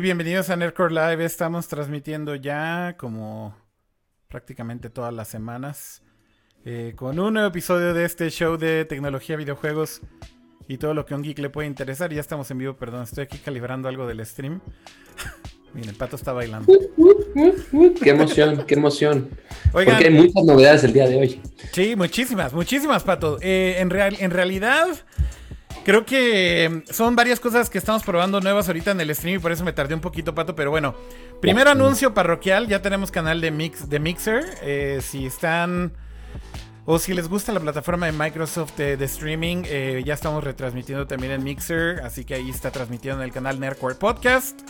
Bienvenidos a Nerdcore Live. Estamos transmitiendo ya como prácticamente todas las semanas eh, con un nuevo episodio de este show de tecnología, videojuegos y todo lo que a un geek le puede interesar. Ya estamos en vivo, perdón, estoy aquí calibrando algo del stream. Miren, el pato está bailando. qué emoción, qué emoción. Porque hay muchas novedades el día de hoy. Sí, muchísimas, muchísimas, pato. Eh, en, real, en realidad, creo que son varias cosas que estamos probando nuevas ahorita en el stream y por eso me tardé un poquito, pato. Pero bueno, primer anuncio parroquial: ya tenemos canal de, mix, de Mixer. Eh, si están. O si les gusta la plataforma de Microsoft de, streaming, eh, ya estamos retransmitiendo también en Mixer. Así que ahí está transmitiendo en el canal Nerdcore Podcast.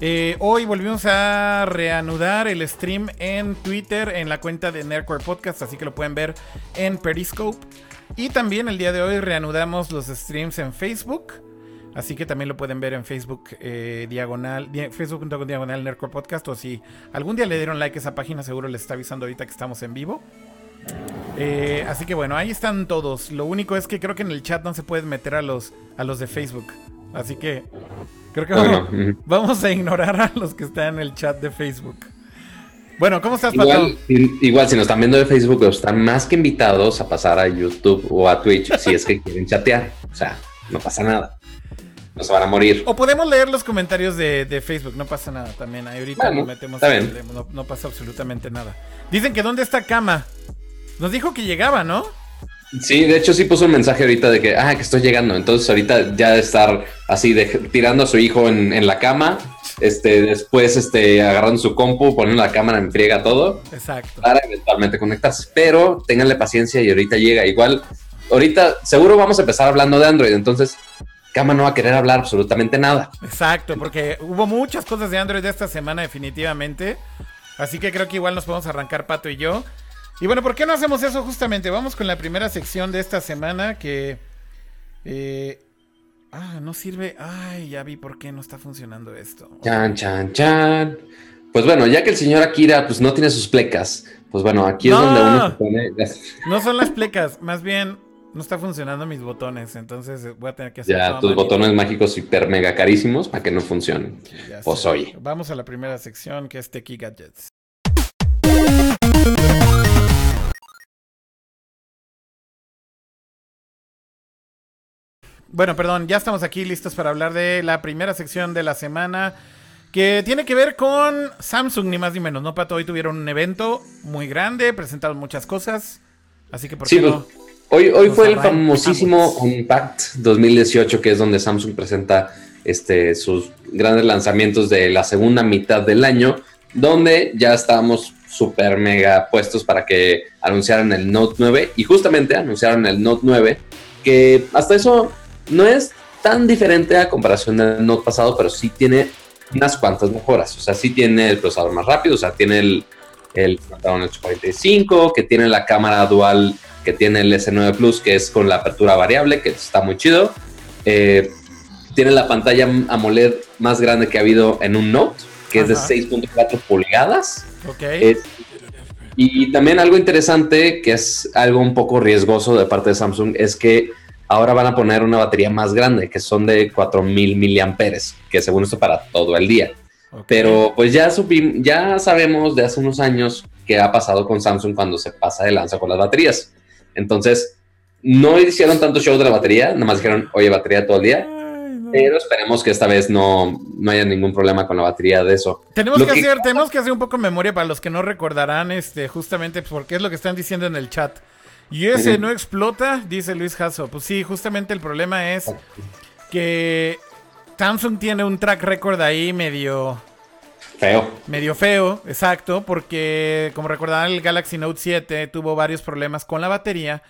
Eh, hoy volvimos a reanudar el stream en Twitter, en la cuenta de Nerdcore Podcast, así que lo pueden ver en Periscope. Y también el día de hoy reanudamos los streams en Facebook. Así que también lo pueden ver en Facebook eh, diagonal, Facebook.com diagonal Nerdcore Podcast. O si algún día le dieron like a esa página, seguro les está avisando ahorita que estamos en vivo. Eh, así que bueno, ahí están todos. Lo único es que creo que en el chat no se pueden meter a los, a los de Facebook. Así que Creo que vamos, a ignorar a los que están en el chat de Facebook. Bueno, ¿cómo estás, igual, igual, si nos están viendo de Facebook, están más que invitados a pasar a YouTube o a Twitch si es que quieren chatear. O sea, no pasa nada. No se van a morir. O podemos leer los comentarios de, Facebook, no pasa nada también. ahorita metemos. No, no pasa absolutamente nada. Dicen que ¿dónde está Cama? Nos dijo que llegaba, ¿no? Sí, de hecho sí puso un mensaje ahorita de que, ah, que estoy llegando. Entonces ahorita ya de estar así, de, tirando a su hijo en, la cama, este, después este, agarrando su compu, poniendo la cámara en friega todo. Exacto. Para eventualmente conectarse. Pero ténganle paciencia y ahorita llega. Igual, ahorita seguro vamos a empezar hablando de Android. Entonces, Cama no va a querer hablar absolutamente nada. Exacto, porque hubo muchas cosas de Android esta semana definitivamente. Así que creo que igual nos podemos arrancar Pato y yo. Y bueno, ¿por qué no hacemos eso justamente? Vamos con la primera sección de esta semana que... Eh, ah, no sirve. Ay, ya vi por qué no está funcionando esto. Chan, chan, chan. Pues bueno, ya que el señor Akira pues no tiene sus plecas, pues bueno, aquí es donde uno se pone... No son las plecas, más bien no está funcionando mis botones, entonces voy a tener que hacer... Ya, tus botones mágicos hiper mega carísimos para que no funcionen. pues oye. Vamos a la primera sección que es Techie Gadgets. Bueno, perdón, ya estamos aquí listos para hablar de la primera sección de la semana que tiene que ver con Samsung, ni más ni menos, ¿no, Pato? Hoy tuvieron un evento muy grande, presentaron muchas cosas, así que por qué no? Pues, hoy, hoy fue el famosísimo Unpacked 2018, que es donde Samsung presenta este, sus grandes lanzamientos de la segunda mitad del año, donde ya estábamos súper mega puestos para que anunciaran el Note 9 y justamente anunciaron el Note 9, que hasta eso no es tan diferente a comparación del Note pasado, pero sí tiene unas cuantas mejoras. O sea, sí tiene el procesador más rápido, o sea, tiene el, el Snapdragon 845, que tiene la cámara dual, que tiene el S9 Plus, que es con la apertura variable, que está muy chido. Eh, tiene la pantalla AMOLED más grande que ha habido en un Note, que es de 6.4 pulgadas. Ok. y también algo interesante, que es algo un poco riesgoso de parte de Samsung, es que ahora van a poner una batería más grande, que son de 4000 miliamperes, que según esto para todo el día. Pero pues ya, ya sabemos de hace unos años qué ha pasado con Samsung cuando se pasa de lanza con las baterías. Entonces, no hicieron tanto show de la batería, nada más dijeron, oye, batería todo el día. Pero esperemos que esta vez no, no haya ningún problema con la batería de eso. Tenemos que, hacer, tenemos que hacer un poco de memoria para los que no recordarán este, justamente porque es lo que están diciendo en el chat. ¿Y ese no explota? Dice Luis Jasso. Pues sí, justamente el problema es que Samsung tiene un track record ahí medio... Feo. Medio feo, exacto, porque como recordarán el Galaxy Note 7 tuvo varios problemas con la batería,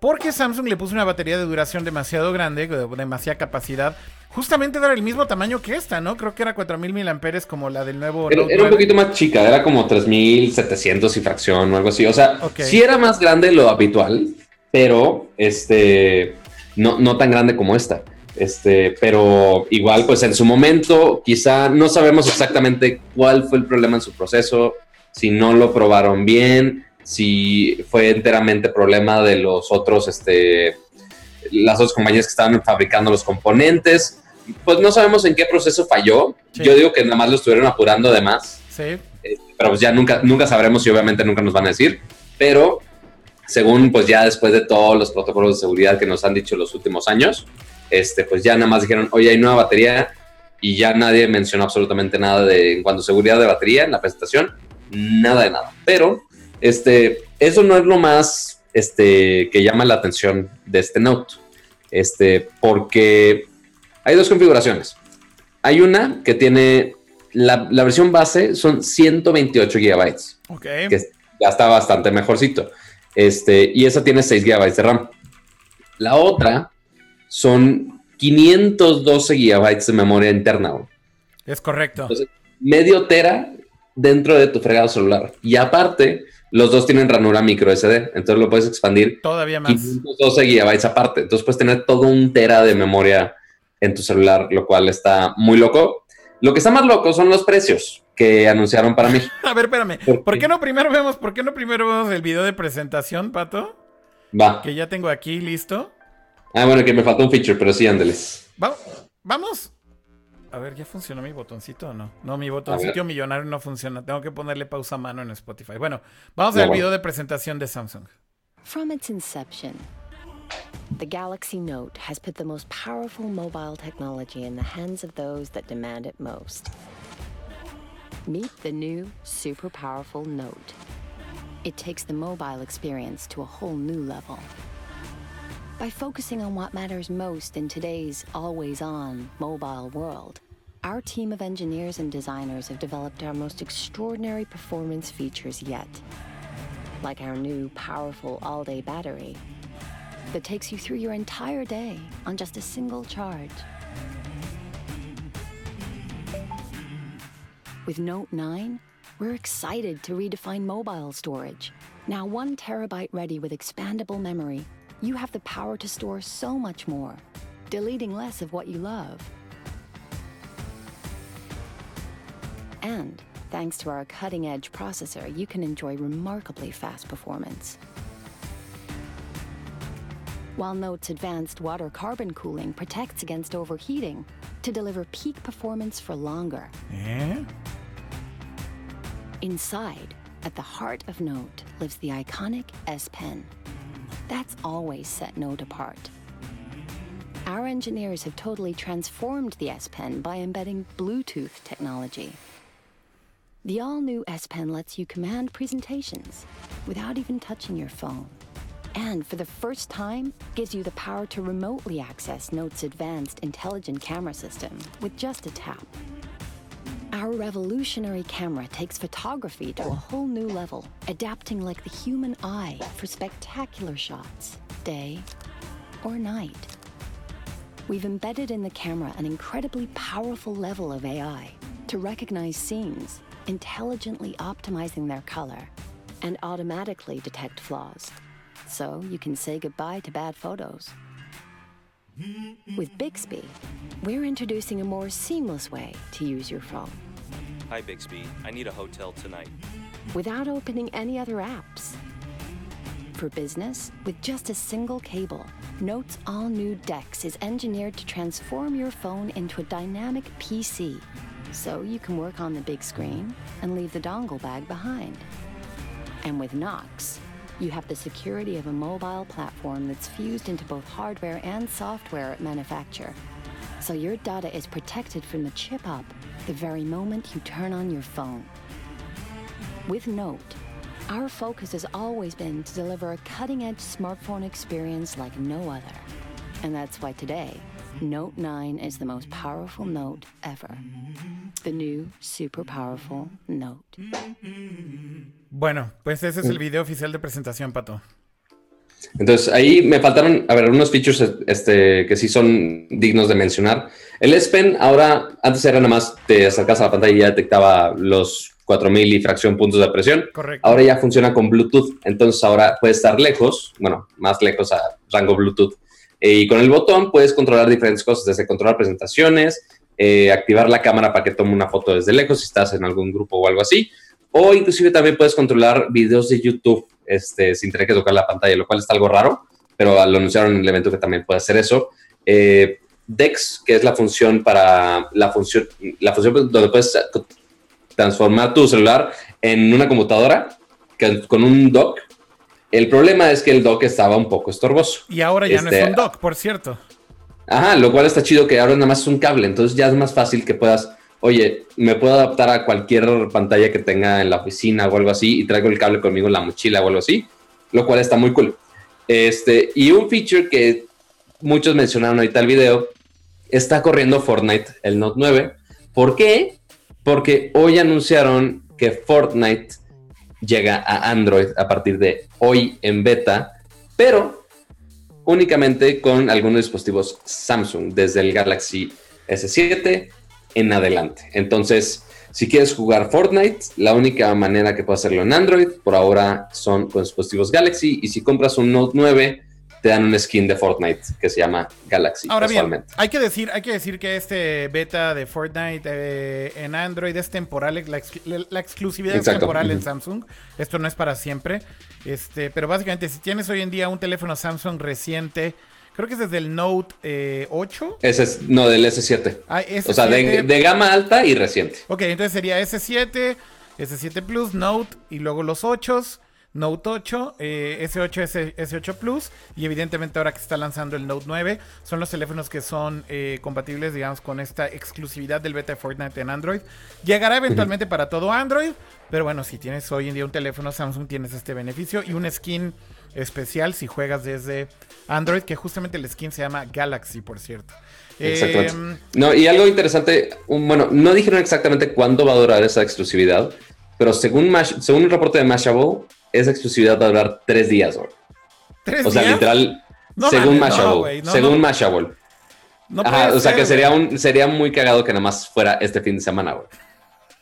porque Samsung le puso una batería de duración demasiado grande, demasiada capacidad, justamente era el mismo tamaño que esta, ¿no? Creo que era 4000 mAh como la del nuevo. Era, era un poquito más chica, era como 3700 y fracción o algo así. O sea, sí era más grande lo habitual, pero este no, no tan grande como esta. Este, pero igual, pues en su momento, quizá no sabemos exactamente cuál fue el problema en su proceso, si no lo probaron bien, si fue enteramente problema de los otros, este, las otras compañías que estaban fabricando los componentes pues no sabemos en qué proceso falló. Yo digo que nada más lo estuvieron apurando de más. Sí. Eh, pero pues ya nunca, nunca sabremos y obviamente nunca nos van a decir. Pero según pues ya después de todos los protocolos de seguridad que nos han dicho los últimos años, este, pues ya nada más dijeron, oye, hay nueva batería y ya nadie mencionó absolutamente nada de en cuanto a seguridad de batería en la presentación, nada de nada. Pero este, eso no es lo más este, que llama la atención de este Note, este, porque hay dos configuraciones. Hay una que tiene la, la versión base son 128 gigabytes, que ya está bastante mejorcito. Este, y esa tiene 6 GB de RAM. La otra son 512 GB de memoria interna. Es correcto. Entonces, medio tera dentro de tu fregado celular. Y aparte, los dos tienen ranura micro SD, entonces lo puedes expandir todavía más. 512 GB aparte. Entonces puedes tener todo un tera de memoria en tu celular, lo cual está muy loco. Lo que está más loco son los precios que anunciaron para mí. A ver, espérame. ¿Por, qué no primero vemos, por qué no primero vemos el video de presentación, Pato? Va. Que ya tengo aquí listo. Ah, bueno, que me faltó un feature, pero sí, ándeles. vamos. A ver, ¿ya funcionó mi botoncito o no? No, mi botoncito millonario no funciona. Tengo que ponerle pausa a mano en Spotify. Bueno, vamos al video de presentación de Samsung. From its inception, the Galaxy Note has put the most powerful mobile technology in the hands of those that demand it most. Meet the new super powerful Note. It takes the mobile experience to a whole new level. By focusing on what matters most in today's always on mobile world, our team of engineers and designers have developed our most extraordinary performance features yet. Like our new powerful all day battery that takes you through your entire day on just a single charge. With Note 9, we're excited to redefine mobile storage. Now, one terabyte ready with expandable memory, you have the power to store so much more, deleting less of what you love. And thanks to our cutting edge processor, you can enjoy remarkably fast performance. While Note's advanced water carbon cooling protects against overheating to deliver peak performance for longer. Yeah. Inside, at the heart of Note, lives the iconic S Pen. That's always set Note apart. Our engineers have totally transformed the S Pen by embedding Bluetooth technology. The all new S Pen lets you command presentations without even touching your phone. And for the first time, gives you the power to remotely access Note's advanced intelligent camera system with just a tap. Our revolutionary camera takes photography to a whole new level, adapting like the human eye for spectacular shots, day or night. We've embedded in the camera an incredibly powerful level of AI to recognize scenes, intelligently optimizing their color, and automatically detect flaws. So you can say goodbye to bad photos. With Bixby, we're introducing a more seamless way to use your phone. Hi, Bixby. I need a hotel tonight. Without opening any other apps. For business, with just a single cable, Note's all new DeX is engineered to transform your phone into a dynamic PC. So you can work on the big screen and leave the dongle bag behind. And with Knox, you have the security of a mobile platform that's fused into both hardware and software at manufacture. So your data is protected from the chip up the very moment you turn on your phone. With Note, our focus has always been to deliver a cutting edge smartphone experience like no other. And that's why today, Note 9 is the most powerful note ever. The new super powerful Note. Bueno, pues ese es el video oficial de presentación, Pato. Entonces ahí me faltaron, a ver, unos features este, que sí son dignos de mencionar. El S Pen ahora, antes era nada más te acercas a la pantalla y ya detectaba los 4000 y fracción puntos de presión. Correcto. Ahora ya funciona con Bluetooth, entonces ahora puedes estar lejos, bueno, más lejos a rango Bluetooth. Y con el botón puedes controlar diferentes cosas, desde controlar presentaciones, eh, activar la cámara para que tome una foto desde lejos si estás en algún grupo o algo así, o inclusive también puedes controlar videos de YouTube este, sin tener que tocar la pantalla, lo cual está algo raro, pero lo anunciaron en el evento que también puede hacer eso. Eh, DeX, que es la función para la función, la función donde puedes transformar tu celular en una computadora con un dock. El problema es que el dock estaba un poco estorboso. Y ahora ya no es Este, un dock, por cierto. Ajá, lo cual está chido que ahora nada más es un cable, entonces ya es más fácil que puedas, oye, me puedo adaptar a cualquier pantalla que tenga en la oficina o algo así y traigo el cable conmigo en la mochila o algo así, lo cual está muy cool. Este, y un feature que muchos mencionaron ahorita el video, está corriendo Fortnite, el Note 9. ¿Por qué? Porque hoy anunciaron que Fortnite llega a Android a partir de hoy en beta, pero únicamente con algunos dispositivos Samsung, desde el Galaxy S7 en adelante. Entonces, si quieres jugar Fortnite, la única manera que puedes hacerlo en Android por ahora son con dispositivos Galaxy. Y si compras un Note 9, te dan un skin de Fortnite que se llama Galaxy. Ahora bien, hay que decir, hay que decir que este beta de Fortnite eh, en Android es temporal, la, ex- la exclusividad Exacto. es temporal en. Samsung. Esto no es para siempre. Este, pero básicamente, si tienes hoy en día un teléfono Samsung reciente, creo que es desde el Note eh, 8. Ese es, no, del S7. Ah, O sea, de, S7. de gama alta y reciente. Ok, entonces sería S7, S7 Plus, Note y luego los 8s, Note 8, eh, S8, S, S8 Plus y evidentemente ahora que está lanzando el Note 9 son los teléfonos que son eh, compatibles, digamos, con esta exclusividad del beta de Fortnite en Android. Llegará eventualmente para todo Android, pero bueno, si tienes hoy en día un teléfono Samsung tienes este beneficio y un skin especial si juegas desde Android, que justamente el skin se llama Galaxy, por cierto. Exactamente. Em, No, y algo interesante, bueno, no dijeron exactamente cuándo va a durar esa exclusividad, pero según, Mash- según un reporte de Mashable, esa exclusividad va a durar tres días, güey. ¿Tres O sea, días? literal, No según mames, no, Mashable. güey, no, según no. Mashable. No Ajá, o sea ser, que sería, un, sería muy cagado que nada más fuera este fin de semana, güey.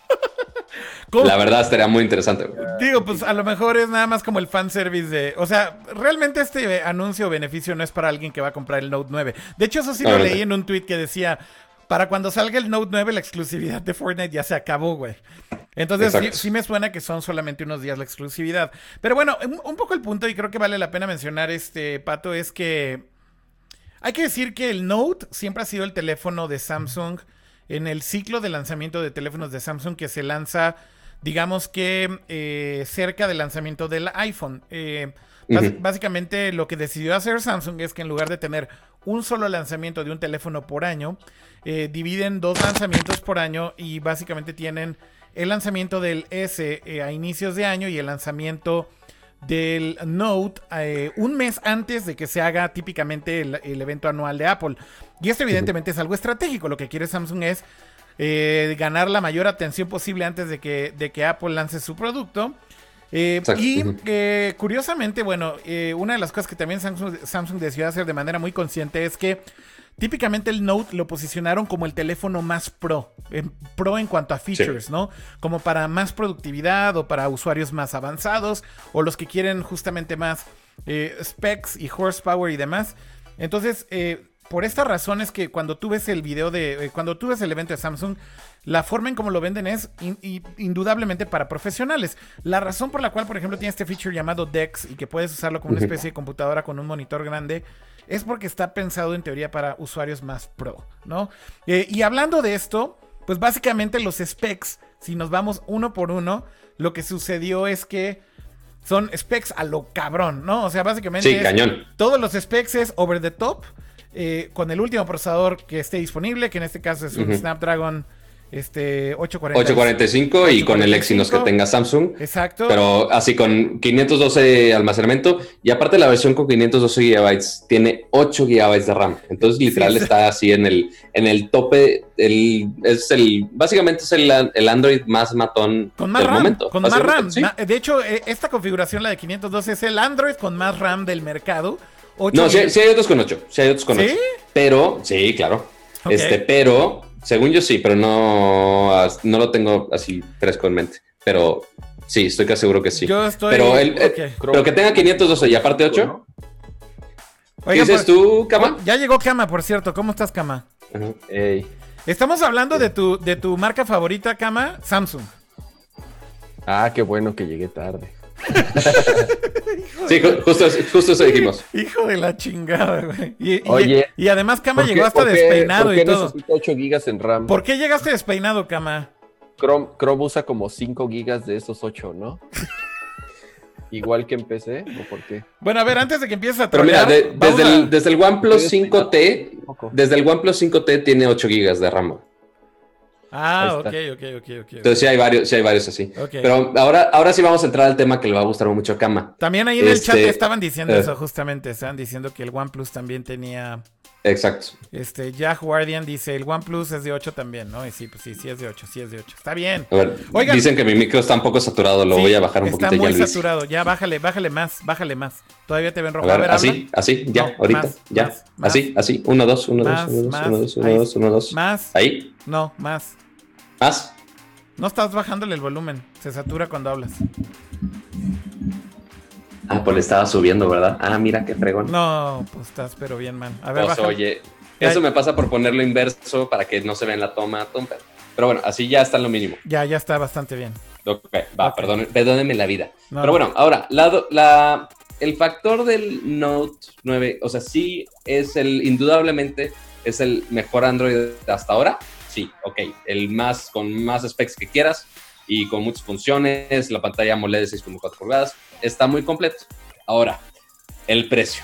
¿Cómo? La verdad estaría muy interesante, güey. Digo, pues a lo mejor es nada más como el fanservice de. O sea, realmente este anuncio o beneficio no es para alguien que va a comprar el Note 9. De hecho, eso sí lo leí en un tweet que decía: Para cuando salga el Note 9, la exclusividad de Fortnite ya se acabó, güey. Entonces sí, me suena que son solamente unos días la exclusividad. Pero bueno, un, un poco el punto, y creo que vale la pena mencionar este pato, es que. Hay que decir que el Note siempre ha sido el teléfono de Samsung en el ciclo de lanzamiento de teléfonos de Samsung que se lanza, digamos que eh, cerca del lanzamiento del iPhone. Eh, Básicamente lo que decidió hacer Samsung es que en lugar de tener un solo lanzamiento de un teléfono por año, eh, dividen dos lanzamientos por año y básicamente tienen el lanzamiento del S eh, a inicios de año y el lanzamiento del Note eh, un mes antes de que se haga típicamente el, el evento anual de Apple. Y esto evidentemente es algo estratégico. Lo que quiere Samsung es eh, ganar la mayor atención posible antes de que, de que Apple lance su producto. Eh, y eh, curiosamente, bueno, eh, una de las cosas que también Samsung, Samsung decidió hacer de manera muy consciente es que típicamente el Note lo posicionaron como el teléfono más pro, pro en cuanto a features, ¿no? Como para más productividad o para usuarios más avanzados o los que quieren justamente más specs y horsepower y demás. Entonces, por esta razón es que cuando tú ves el video de, cuando tú ves el evento de Samsung, la forma en cómo lo venden es in- in- indudablemente para profesionales. La razón por la cual, por ejemplo, tiene este feature llamado DeX y que puedes usarlo como una especie de computadora con un monitor grande, es porque está pensado en teoría para usuarios más pro, ¿no? Eh, y hablando de esto, pues básicamente los specs, si nos vamos uno por uno, lo que sucedió es que son specs a lo cabrón, ¿no? O sea, básicamente Sí, es- cañón. todos los specs es over the top, eh, con el último procesador que esté disponible, que en este caso es un. Snapdragon este, 840. 845 y con el Exynos que 845. tenga Samsung. Exacto. Pero así con 512 almacenamiento y aparte la versión con 512 gigabytes tiene 8 gigabytes de RAM. Entonces literal Sí, sí. está así en el, en el tope. El, es el, básicamente es el, el Android más matón con más del RAM, momento. con más RAM. sí. De hecho, eh, esta configuración, la de 512, es el Android con más RAM del mercado. 8 No, sí, hay- otros con 8. Sí hay otros con ¿Sí? 8. Pero, sí, claro. Este, pero, según yo sí, pero no, no lo tengo así fresco en mente. Pero sí, estoy casi seguro que sí. Yo estoy. Pero, el, eh, ok. pero que tenga 512 y aparte 8. ¿no? ¿Qué dices pues- tú, Cama? Ya llegó Kama, por cierto. ¿Cómo estás, Kama? Ey. Estamos hablando de tu, de tu marca favorita, Kama, Samsung. Ah, qué bueno que llegué tarde. Sí, ju- justo, justo eso dijimos. Hijo de la chingada, güey. Y, y- Oye, y además Kama ¿Por qué- llegó hasta por qué- despeinado por y qué todo. necesita 8 gigas en RAM? ¿Por qué llegaste despeinado, Kama? Chrome, Chrome usa como 5 gigas de esos 8, ¿no? Igual que en PC, ¿o por qué? Bueno, a ver, antes de que empieces a Pero mira, trolear, de- vamos desde, a- el, desde el OnePlus Estoy 5T, Un poco. desde el OnePlus 5T tiene 8 GB de RAM. Ah, ok, ok, ok, ok. Entonces sí hay varios, sí hay varios así. Ok. Pero ahora, ahora sí vamos a entrar al tema que le va a gustar mucho a Kama. También ahí en el chat Este, estaban diciendo eh. eso, justamente. Estaban diciendo que el OnePlus también tenía. Exacto. Este, Jack Guardian dice: el OnePlus es de 8 también, ¿no? Y sí, pues sí, sí es de 8, sí es de 8. Está bien. A ver, Oigan. dicen que mi micro está un poco saturado, lo Sí, voy a bajar un Está poquito muy ya Luis. saturado. Ya bájale, bájale más, bájale más. Todavía te ven rojo. A ver, ver, así, habla. así, ya, No, ahorita, más, ya. más, más. así, así, uno, dos, uno, Más, dos, uno, dos, más, uno, dos, uno, ahí. dos, uno, dos. Más. Ahí, No, más. Más. No estás bajándole el volumen. Se satura cuando hablas. Ah, pues le estaba subiendo, ¿verdad? Ah, mira qué fregón. No, pues estás, pero bien, man. A ver, Pues, baja. oye, Ay. eso me pasa por ponerlo inverso para que no se vea en la toma. tonta. Pero bueno, así ya está en lo mínimo. Ya, ya está bastante bien. Ok, va, Ok. perdone- perdónenme la vida. No. Pero bueno, ahora, la, la- el factor del Note 9, o sea, sí es el, indudablemente, es el mejor Android hasta ahora. Sí, ok, el más, con más specs que quieras y con muchas funciones, la pantalla AMOLED de 6.4 pulgadas, está muy completo. Ahora, el precio.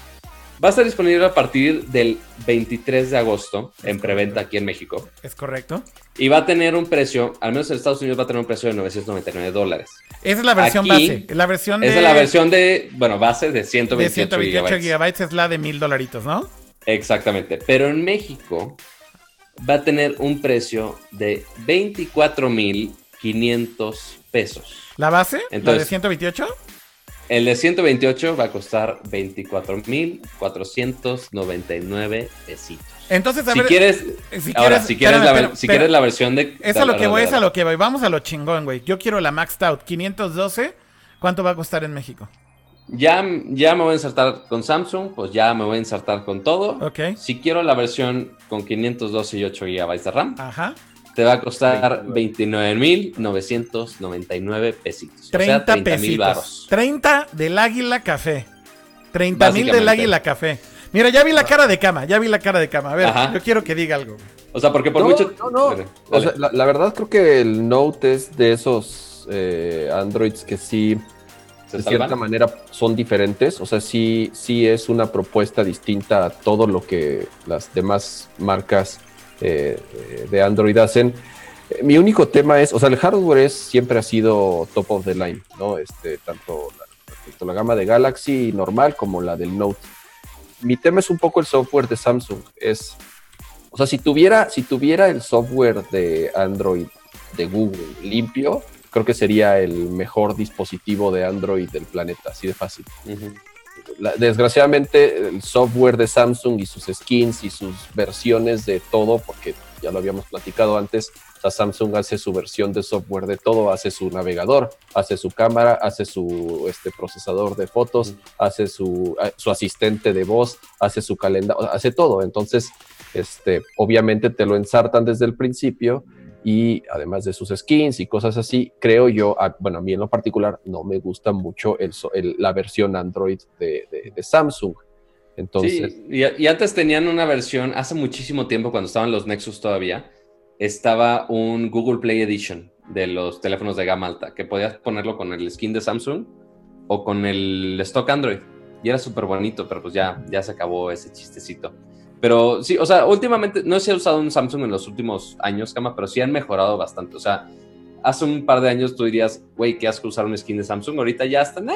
Va a estar disponible a partir del 23 de agosto en preventa aquí en México. ¿Es correcto? Y va a tener un precio, al menos en Estados Unidos va a tener un precio de 999 dólares. Esa es la versión Aquí, base. La versión de, es la versión de, bueno, base de de 128, 128 gigabytes. gigabytes. Es la de mil dolaritos, ¿no? Exactamente. Pero en México va a tener un precio de 24,500 pesos. ¿La base? ¿La de Entonces- 128? El de 128 va a costar 24,499 pesitos. Entonces, a Si ver. quieres, si ahora, quieres- si quieres, espérame, la, espérame, si quieres la versión de... Es a lo que voy, es a lo que voy. Vamos a lo chingón, güey. Yo quiero la Maxed Out 512. ¿Cuánto va a costar en México? Ya, ya me voy a insertar con Samsung, pues ya me voy a insertar con todo. Ok. Si quiero la versión con 512 y 8 GB de RAM, Ajá. te va a costar 29,999 pesitos. o 30 sea, 30 mil pesitos. baros. 30 del Águila Café. 30 mil del. Águila Café. Mira, ya vi la cara de cama, ya vi la cara de cama. A ver, Ajá. yo quiero que diga algo. O sea, porque por no, mucho. no, no. O sea, la, la verdad creo que el Note es de esos eh, Androids que sí, ¿Se de salvan? cierta manera, son diferentes. O sea, sí, sí es una propuesta distinta a todo lo que las demás marcas eh, eh, de Android hacen. Eh, Mi único tema es, o sea, el hardware es, siempre ha sido top of the line, ¿no? Este, tanto la, tanto la gama de Galaxy normal como la del Note. Mi tema es un poco el software de Samsung. Es, o sea, si tuviera, si tuviera el software de Android de Google limpio, creo que sería el mejor dispositivo de Android del planeta, así de fácil. Ujú. La- desgraciadamente, el software de Samsung y sus skins y sus versiones de todo, porque ya lo habíamos platicado antes, o sea, Samsung hace su versión de software de todo, hace su navegador, hace su cámara, hace su este, procesador de fotos, hace su, su asistente de voz, hace su calendario, hace todo. Entonces, este, obviamente te lo ensartan desde el principio y además de sus skins y cosas así, creo yo, a- bueno, a mí en lo particular no me gusta mucho el, el- la versión Android de, de- Samsung. Entonces, Sí, y, y antes tenían una versión, hace muchísimo tiempo, cuando estaban los Nexus todavía, estaba un Google Play Edition de los teléfonos de gama alta, que podías ponerlo con el skin de Samsung o con el stock Android. Y era súper bonito, pero pues ya, ya se acabó ese chistecito. Pero sí, o sea, últimamente, no si he usado un Samsung en los últimos años, Cama, pero sí han mejorado bastante. O sea, hace un par de años tú dirías, güey, ¿qué asco usar un skin de Samsung? Ahorita ya están, eh,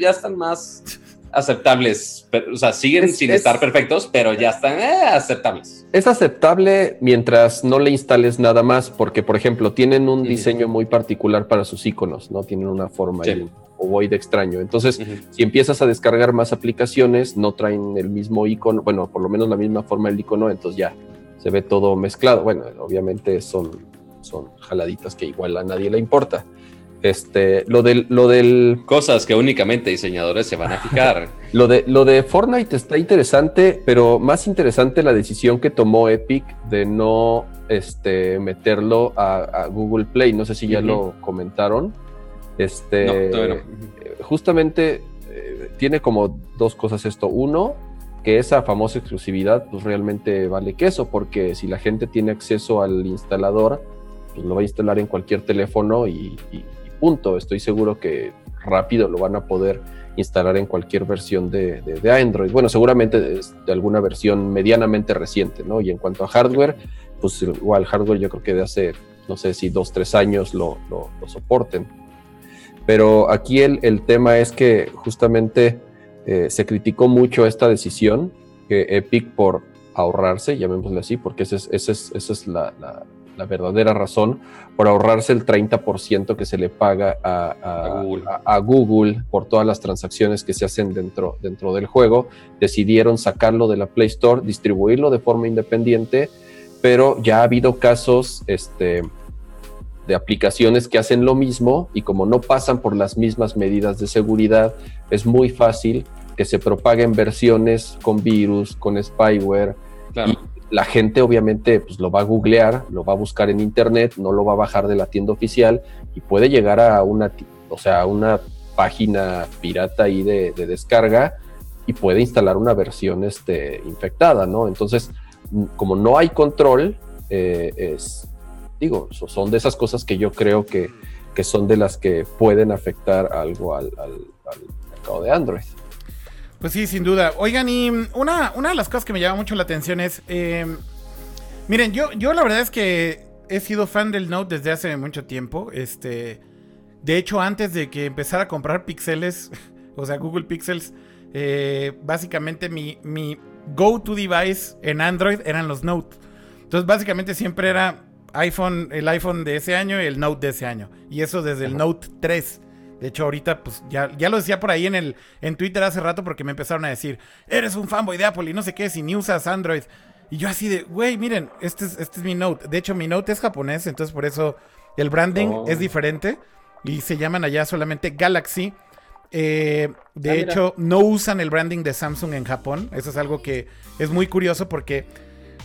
ya están más aceptables. Pero, o sea, siguen Es- sin es- estar perfectos, pero ya están eh, aceptables. es aceptable mientras no le instales nada más, porque, por ejemplo, tienen un diseño muy particular para sus iconos, ¿no? Tienen una forma Sí. y un ovoide extraño. Entonces, si empiezas a descargar más aplicaciones, no traen el mismo icono, bueno, por lo menos la misma forma del icono, entonces ya se ve todo mezclado. Bueno, obviamente son, son jaladitas que igual a nadie le importa. Este, lo del, lo del, Cosas que únicamente diseñadores se van a fijar. lo de, lo de Fortnite está interesante, pero más interesante la decisión que tomó Epic de no este, meterlo a, a Google Play. No sé si ya lo comentaron. Este, Justamente eh, tiene como dos cosas esto. Uno, que esa famosa exclusividad pues realmente vale queso, porque si la gente tiene acceso al instalador, pues lo va a instalar en cualquier teléfono y, punto. Estoy seguro que rápido lo van a poder instalar en cualquier versión de, Android. Bueno, seguramente de alguna versión medianamente reciente, ¿no? Y en cuanto a hardware, pues igual hardware yo creo que de hace, no sé si dos, tres años lo, soporten. Pero aquí el, tema es que justamente eh, se criticó mucho esta decisión que Epic por ahorrarse, llamémosle así, porque esa es, es, es la, verdadera razón, por ahorrarse el 30% que se le paga a, a, Google. por todas las transacciones que se hacen dentro, dentro del juego, decidieron sacarlo de la Play Store, distribuirlo de forma independiente, pero ya ha habido casos este, de aplicaciones que hacen lo mismo y como no pasan por las mismas medidas de seguridad, es muy fácil que se propaguen versiones con virus, con spyware. Y la gente obviamente pues, lo va a googlear, lo va a buscar en internet, no lo va a bajar de la tienda oficial y puede llegar a una, o sea, una página pirata ahí de, descarga y puede instalar una versión este, infectada, ¿no? Entonces, como no hay control, eh, es, digo, son de esas cosas que yo creo que, que son de las que pueden afectar algo al, mercado de Android. Pues sí, sin duda. Oigan, y una, una de las cosas que me llama mucho la atención es, em, miren, yo, yo la verdad es que he sido fan del Note desde hace mucho tiempo. Este, de hecho, antes de que empezara a comprar pixeles, o sea, Google Pixels, eh, básicamente mi, mi go-to device en Android eran los Note. Entonces, básicamente siempre era iPhone, el iPhone de ese año y el Note de ese año. Y eso desde el Note 3. De hecho, ahorita, pues ya, ya lo decía por ahí en, el, en Twitter hace rato porque me empezaron a decir, eres un fanboy de Apple y no sé qué, si ni usas Android. Y yo así de, güey, miren, este es, este es mi Note. De hecho, mi Note es japonés, entonces por eso el branding oh. es diferente. Y se llaman allá solamente Galaxy. Eh, de ah, hecho, no usan el branding de Samsung en Japón. Eso es algo que es muy curioso porque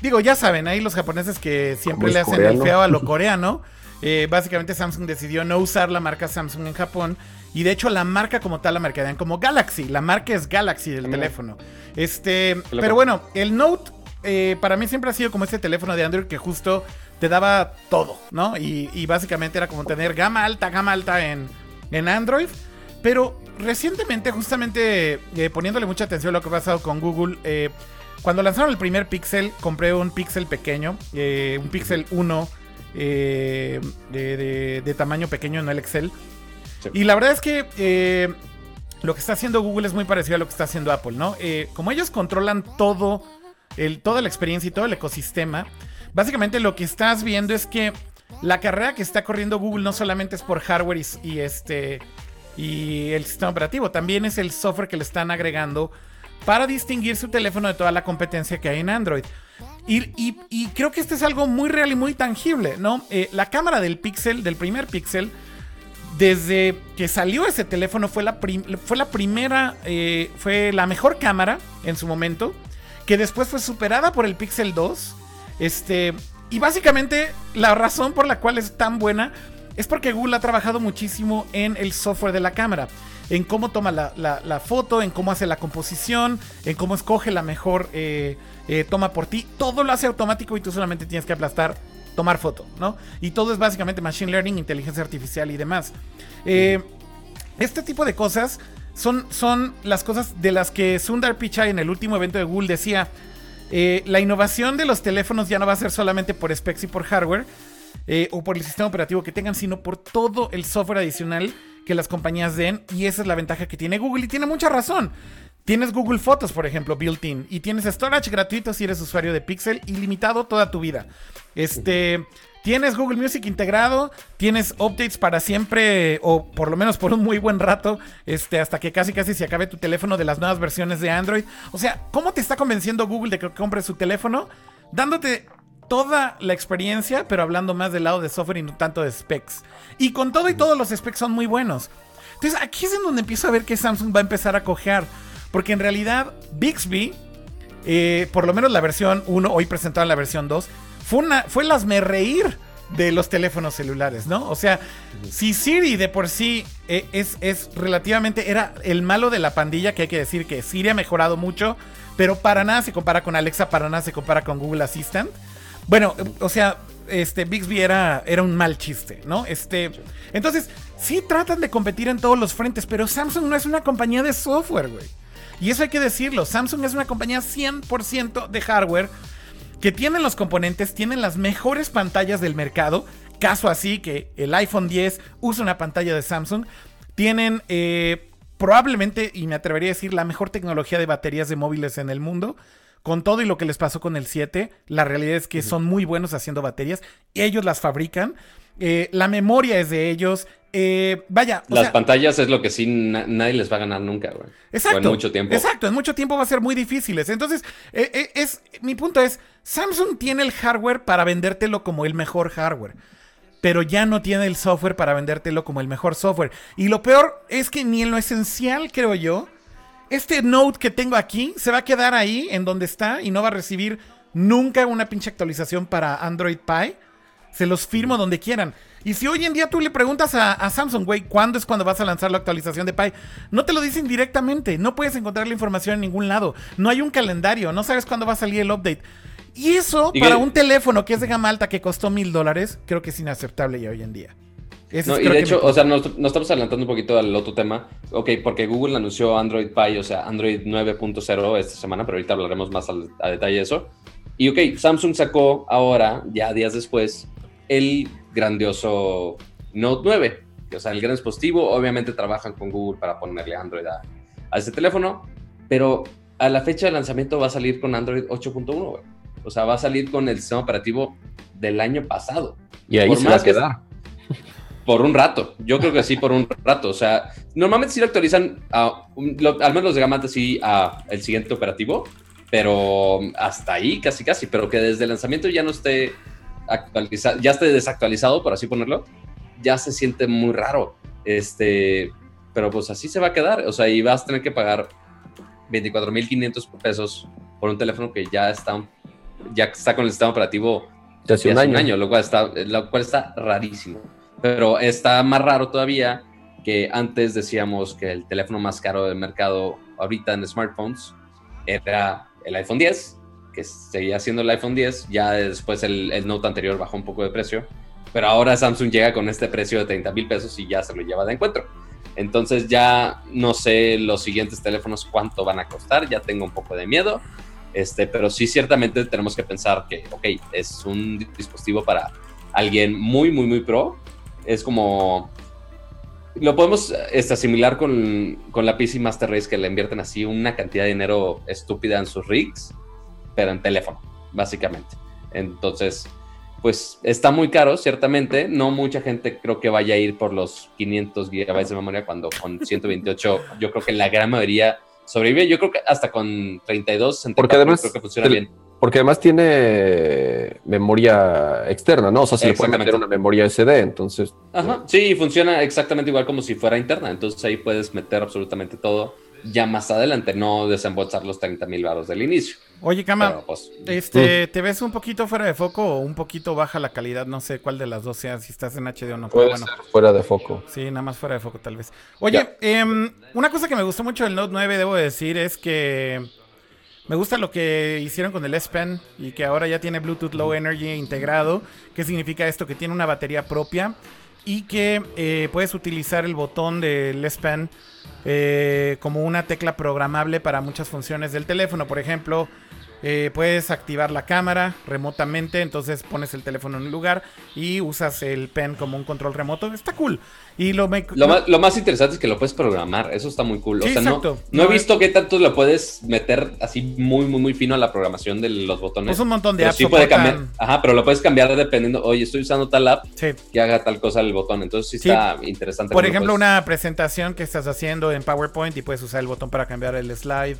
Digo, ya saben, ahí los japoneses que siempre le hacen el feo a lo coreano. Eh, básicamente Samsung decidió no usar la marca Samsung en Japón. Y de hecho la marca como tal la mercadean como Galaxy. La marca es Galaxy del teléfono. Este, pero bueno, el Note eh, para mí siempre ha sido como ese teléfono de Android que justo te daba todo, ¿no? Y, básicamente era como tener gama alta, gama alta en, en Android. Pero recientemente, justamente eh, poniéndole mucha atención a lo que ha pasado con Google, cuando lanzaron el primer Pixel, compré un Pixel pequeño, eh, un Pixel 1 eh, de, tamaño pequeño, no el Excel. Y la verdad es que eh, lo que está haciendo Google es muy parecido a lo que está haciendo Apple, ¿no? como ellos controlan todo, el, toda la experiencia y todo el ecosistema, básicamente lo que estás viendo es que la carrera que está corriendo Google no solamente es por hardware y este y el sistema operativo, también es el software que le están agregando para distinguir su teléfono de toda la competencia que hay en Android. Y, creo que este es algo muy real y muy tangible, ¿no? Eh, la cámara del Pixel, del primer Pixel, desde que salió ese teléfono fue la, fue la primera, eh, fue la mejor cámara en su momento, que después fue superada por el Pixel 2. Este, y básicamente la razón por la cual es tan buena es porque Google ha trabajado muchísimo en el software de la cámara en cómo toma la, foto, en cómo hace la composición, en cómo escoge la mejor eh, eh, toma por ti. Todo lo hace automático y tú solamente tienes que aplastar, tomar foto, ¿no? Y todo es básicamente machine learning, inteligencia artificial y demás. Eh, este tipo de cosas son, son las cosas de las que Sundar Pichai en el último evento de Google decía. la innovación de los teléfonos ya no va a ser solamente por specs y por hardware, o por el sistema operativo que tengan, sino por todo el software adicional que las compañías den y esa es la ventaja que tiene Google y tiene mucha razón. Tienes Google Fotos, por ejemplo, built-in, y tienes storage gratuito si eres usuario de Pixel, ilimitado toda tu vida. Este, tienes Google Music integrado, tienes updates para siempre, o por lo menos por un muy buen rato, este, hasta que casi casi se acabe tu teléfono de las nuevas versiones de Android. O sea, ¿cómo te está convenciendo Google de que compres su teléfono? Dándote toda la experiencia, pero hablando más del lado de software y no tanto de specs. Y con todo y todos los specs son muy buenos. Entonces aquí es en donde empiezo a ver que Samsung va a empezar a cojear. Porque en realidad Bixby, eh, por lo menos la versión 1, hoy presentada la versión 2, fue, una, fue el reír de los teléfonos celulares, ¿no? O sea, si Siri de por sí eh, es, es relativamente, era el malo de la pandilla, que hay que decir que Siri ha mejorado mucho, pero para nada se compara con Alexa, para nada se compara con Google Assistant. Bueno, o sea, este Bixby era, era un mal chiste, ¿no? Este, entonces, sí tratan de competir en todos los frentes, pero Samsung no es una compañía de software, güey. Y eso hay que decirlo, Samsung es una compañía 100% de hardware que tienen los componentes, tienen las mejores pantallas del mercado. Caso así que el iPhone 10 usa una pantalla de Samsung. Tienen eh, probablemente, y me atrevería a decir, la mejor tecnología de baterías de móviles en el mundo. Con todo y lo que les pasó con el 7, la realidad es que son muy buenos haciendo baterías. Ellos las fabrican. Eh, la memoria es de ellos. Eh, vaya. Las pantallas es lo que sí nadie les va a ganar nunca, güey. Exacto. en mucho tiempo. Exacto, en mucho tiempo va a ser muy difíciles. Entonces, eh, es, mi punto es: Samsung tiene el hardware para vendértelo como el mejor hardware. Pero ya no tiene el software para vendértelo como el mejor software. Y lo peor es que ni en lo esencial, creo yo, este Note que tengo aquí se va a quedar ahí en donde está y no va a recibir nunca una pinche actualización para Android Pie. Se los firmo donde quieran. Y si hoy en día tú le preguntas a, Samsung, güey, ¿cuándo es cuando vas a lanzar la actualización de Pi? No te lo dicen directamente. No puedes encontrar la información en ningún lado. No hay un calendario. No sabes cuándo va a salir el update. Y eso, para un teléfono que es de gama alta que costó mil dólares, creo que es inaceptable ya hoy en día. No, y de hecho, o sea, nos, estamos adelantando un poquito al otro tema. Ok, porque Google anunció Android Pie, o sea, Android 9.0 esta semana, pero ahorita hablaremos más a detalle de eso. Y ok, Samsung sacó ahora, ya días después, el grandioso Note 9. O sea, el gran dispositivo. Obviamente trabajan con Google para ponerle Android a, a este teléfono, pero a la fecha de lanzamiento va a salir con Android 8.1, O sea, va a salir con el sistema operativo del año pasado. Y ahí se va a quedar. Por un rato, yo creo que sí, por un rato. O sea, normalmente sí lo actualizan, a, al menos los de gama sí, a el siguiente operativo, pero hasta ahí casi casi, pero que desde el lanzamiento ya no esté actualizado, ya esté desactualizado, por así ponerlo, ya se siente muy raro. Este, pero pues así se va a quedar. O sea, y vas a tener que pagar 24.500 pesos por un teléfono que ya está, ya está con el sistema operativo de hace un, año. lo, cual está, lo cual está rarísimo. Pero está más raro todavía que antes decíamos que el teléfono más caro del mercado ahorita en smartphones era el iPhone 10 que seguía siendo el iPhone 10, ya después el, Note anterior bajó un poco de precio, pero ahora Samsung llega con este precio de 30 mil pesos y ya se lo lleva de encuentro. Entonces ya no sé los siguientes teléfonos cuánto van a costar, ya tengo un poco de miedo, este, pero sí ciertamente tenemos que pensar que, ok, es un dispositivo para alguien muy, muy, muy pro. Es como lo podemos este, asimilar con, con, la PC Master Race que le invierten así una cantidad de dinero estúpida en sus rigs pero en teléfono, básicamente. Entonces, pues está muy caro, ciertamente. No mucha gente creo que vaya a ir por los 500 gigabytes de memoria cuando con 128, yo creo que la gran mayoría sobrevive. Yo crro que hasta con 32, porque además creo que funciona bien. Porque además tiene memoria externa, ¿no? O sea, se le puede meter una memoria SD, entonces. Ajá, sí, funciona exactamente igual como si fuera interna. Entonces ahí puedes meter absolutamente todo ya más adelante, no desembolsar los 30 mil baros del inicio. Oye, Cama, pues, este, ¿te ves un poquito fuera de foco o un poquito baja la calidad? No sé cuál de las dos sea, si estás en HD o no. Puede ser fuera de foco. Sí, nada más fuera de foco tal vez. Oye, em, una cosa que me gustó mucho del Note 9, debo decir, es que me gusta lo que hicieron con el S Pen y que ahora ya tiene Bluetooth Low Energy integrado. ¿Qué significa esto? Que tiene una batería propia y que eh, puedes utilizar el botón del S Pen eh, como una tecla programable para muchas funciones del teléfono. Por ejemplo, eh, puedes activar la cámara remotamente, entonces pones el teléfono en un lugar y usas el pen como un control remoto. Está cool. Y lo, lo, más, interesante es que lo puedes programar, eso está muy cool. o sea, no, no, he visto qué tanto lo puedes meter así muy, muy, muy fino a la programación de los botones. Es un montón de apps. Sí puede cambiar. Ajá, pero lo puedes cambiar dependiendo, oye, estoy usando tal app que haga tal cosa el botón. Entonces sí, está interesante. Por ejemplo, una presentación que estás haciendo en PowerPoint y puedes usar el botón para cambiar el slide.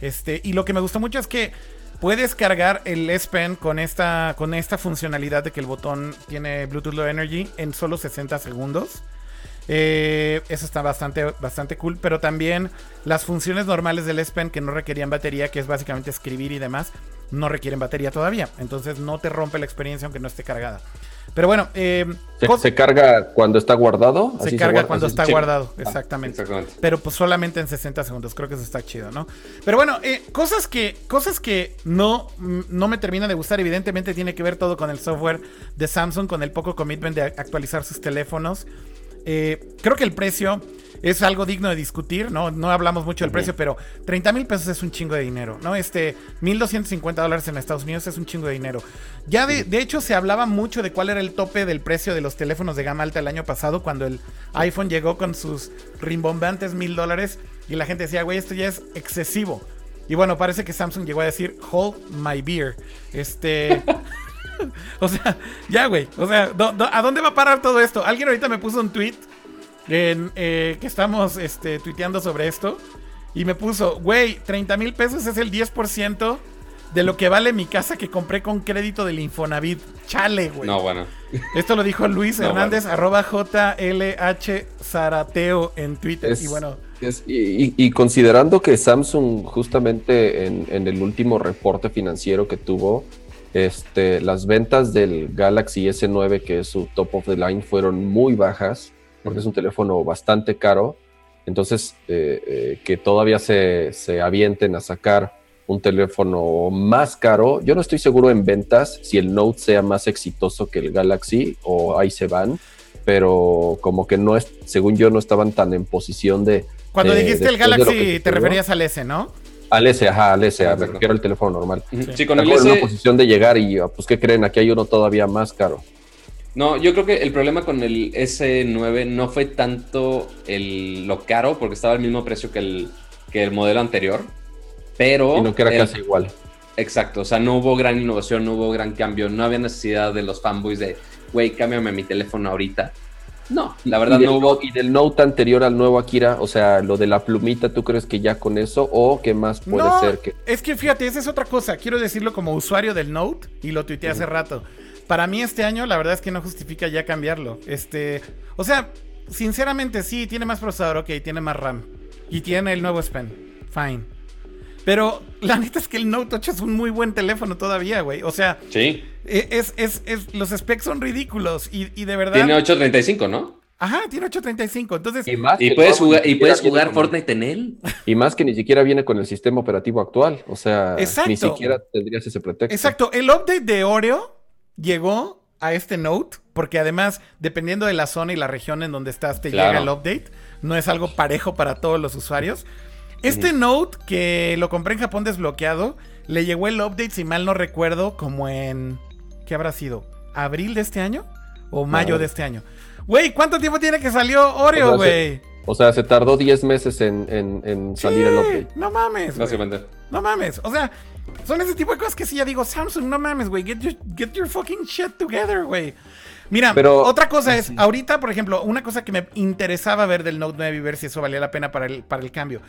Este, y lo que me gustó mucho es que Puedes cargar el S Pen con esta, con esta funcionalidad de que el botón tiene Bluetooth Low Energy en solo 60 segundos. Eh, eso está bastante, bastante cool. Pero también las funciones normales del S Pen que no requerían batería, que es básicamente escribir y demás, no requieren batería todavía. Entonces no te rompe la experiencia aunque no esté cargada. Pero bueno, eh, Se, carga cuando está guardado. se carga guarda- cuando está guardado, Ah, exactamente. Pero pues solamente en 60 segundos, creo que eso está chido, ¿no? Pero bueno, eh, cosas que cosas que no, no me terminan de gustar, evidentemente tiene que ver todo con el software de Samsung, con el poco commitment de actualizar sus teléfonos. Eh, creo que el precio es algo digno de discutir, ¿no? No hablamos mucho del precio, pero 30 mil pesos es un chingo de dinero, ¿no? Este, 1.250 dólares en Estados Unidos es un chingo de dinero. Ya de, de hecho se hablaba mucho de cuál era el tope del precio de los teléfonos de gama alta el año pasado, cuando el iPhone llegó con sus rimbombantes mil dólares y la gente decía, güey, esto ya es excesivo. Y bueno, parece que Samsung llegó a decir, hold my beer. Este... O sea, ya, güey. O sea, ¿dó- dó- ¿a dónde va a parar todo esto? Alguien ahorita me puso un tweet en, eh, que estamos este, tuiteando sobre esto. Y me puso, güey, 30 mil pesos es el 10% de lo que vale mi casa que compré con crédito del Infonavit. Chale, güey. No, bueno. Esto lo dijo Luis No, Hernández, arroba JLH Zarateo en Twitter. Es- y bueno, es- y, y- y considerando que Samsung justamente en, en el último reporte financiero que tuvo, este, las ventas del Galaxy S9, que es su top of the line, fueron muy bajas, porque es un teléfono bastante caro. Entonces, eh, eh, que todavía se, se avienten a sacar un teléfono más caro. Yo no estoy seguro en ventas si el Note sea más exitoso que el Galaxy o ahí se van, pero como que no es, según yo, no estaban tan en posición de. cuando dijiste el Galaxy, te referías al S, ¿no? Al S, ajá, al S, me Exacto. refiero al teléfono normal. Sí, con el Están en una S. posición de llegar y, ah, pues, ¿qué creen? Aquí hay uno todavía más caro. No, yo creo que el problema con el S9 no fue tanto el, lo caro, porque estaba al mismo precio que el, que el modelo anterior. Pero. Sino que era el- casi igual. Exacto, o sea, no hubo gran innovación, no hubo gran cambio, no había necesidad de los fanboys de, güey, cámbiame mi teléfono ahorita. No, la verdad y no hubo. y del Note anterior al nuevo Akira, o sea, lo de la plumita, ¿tú crees que ya con eso o qué más puede no, ser que es que fíjate, esa es otra cosa. Quiero decirlo como usuario del Note y lo tuiteé hace rato. Para mí este año la verdad es que no justifica ya cambiarlo. Este, o sea, sinceramente sí, tiene más procesador, ok, tiene más RAM y tiene el nuevo S Pen. Fine. Pero la neta es que el Note 8 es un muy buen teléfono todavía, güey. O sea, Sí, e- es, es, es- los specs son ridículos y, y de verdad... tiene 835, ¿no? Ajá, tiene 835. Entonces, y más Y puedes no, jugar, y puedes jugar Fortnite en él. Y más que ni siquiera viene con el sistema operativo actual, o sea, Exacto. ni siquiera tendrías ese pretexto. Exacto, el update de Oreo llegó a este Note, porque además, dependiendo de la zona y la región en donde estás, te Claro. llega el update. No es algo parejo para todos los usuarios. Este Note, que lo compré en Japón desbloqueado, le llegó el update, si mal no recuerdo, como en... ¿Qué habrá sido? ¿Abril de este año? ¿O mayo No. de este año? Güey, ¿cuánto tiempo tiene que salió Oreo, O sea, güey? O sea, se tardó 10 meses en, en- en salir el update. No mames. Básicamente. No mames. O sea, son ese tipo de cosas que sí ya digo, Samsung, no mames, güey. Get your, get your fucking shit together, güey. Mira, Pero- otra cosa es, ahorita, por ejemplo, una cosa que me interesaba ver del Note 9 y ver si eso valía la pena para el, para el cambio.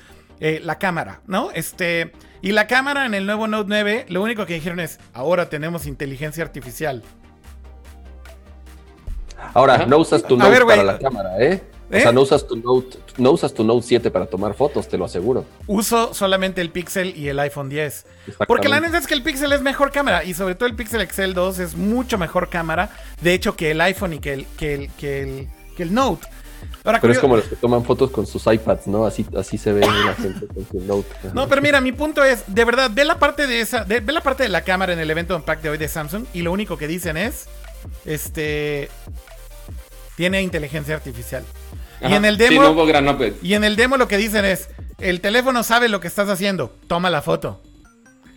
Eh, la cámara, ¿no? Este. Y la cámara en el nuevo Note 9, lo único que dijeron es, ahora tenemos inteligencia artificial. Ahora, Ajá. no usas tu Note ver, para la cámara, ¿eh? O ¿Eh? sea, no usas tu Note, no usas tu Note 7 para tomar fotos, te lo aseguro. Uso solamente el Pixel y el iPhone 10. Porque la neta es que el Pixel es mejor cámara. Y sobre todo el Pixel Excel 2 es mucho mejor cámara. De hecho, que el iPhone y que el, que el, que el, que el Note. Ahora, Pero es como los que toman fotos con sus iPads, ¿no? Así, así se ve la gente con su Note. No, pero mira, mi punto es, de verdad, ve la parte de esa, de- ve la parte de la cámara en el evento Unpack de hoy de Samsung y lo único que dicen es, este, tiene inteligencia artificial. Y en el Sí, demo, no hubo gran upgrade. y en el demo lo que dicen es, el teléfono sabe lo que estás haciendo, toma la foto.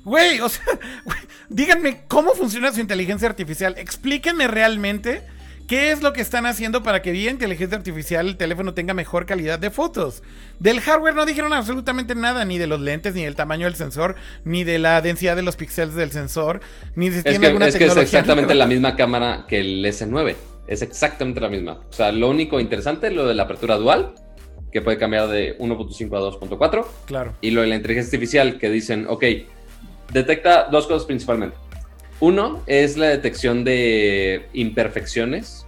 Güey, o sea, díganme cómo funciona su inteligencia artificial. Explíquenme realmente qué es lo que están haciendo para que vía inteligencia artificial el teléfono tenga mejor calidad de fotos. Del hardware no dijeron absolutamente nada, ni de los lentes, ni del tamaño del sensor, ni de la densidad de los píxeles del sensor, ni si Es tiene que, alguna es que es tecnología exactamente micro. la misma cámara que el S9. Es exactamente la misma. O sea, lo único interesante es lo de la apertura dual, que puede cambiar de 1.5 a 2.4. Claro. Y lo de la inteligencia artificial, que dicen, ok, detecta dos cosas principalmente. Uno es la detección de imperfecciones.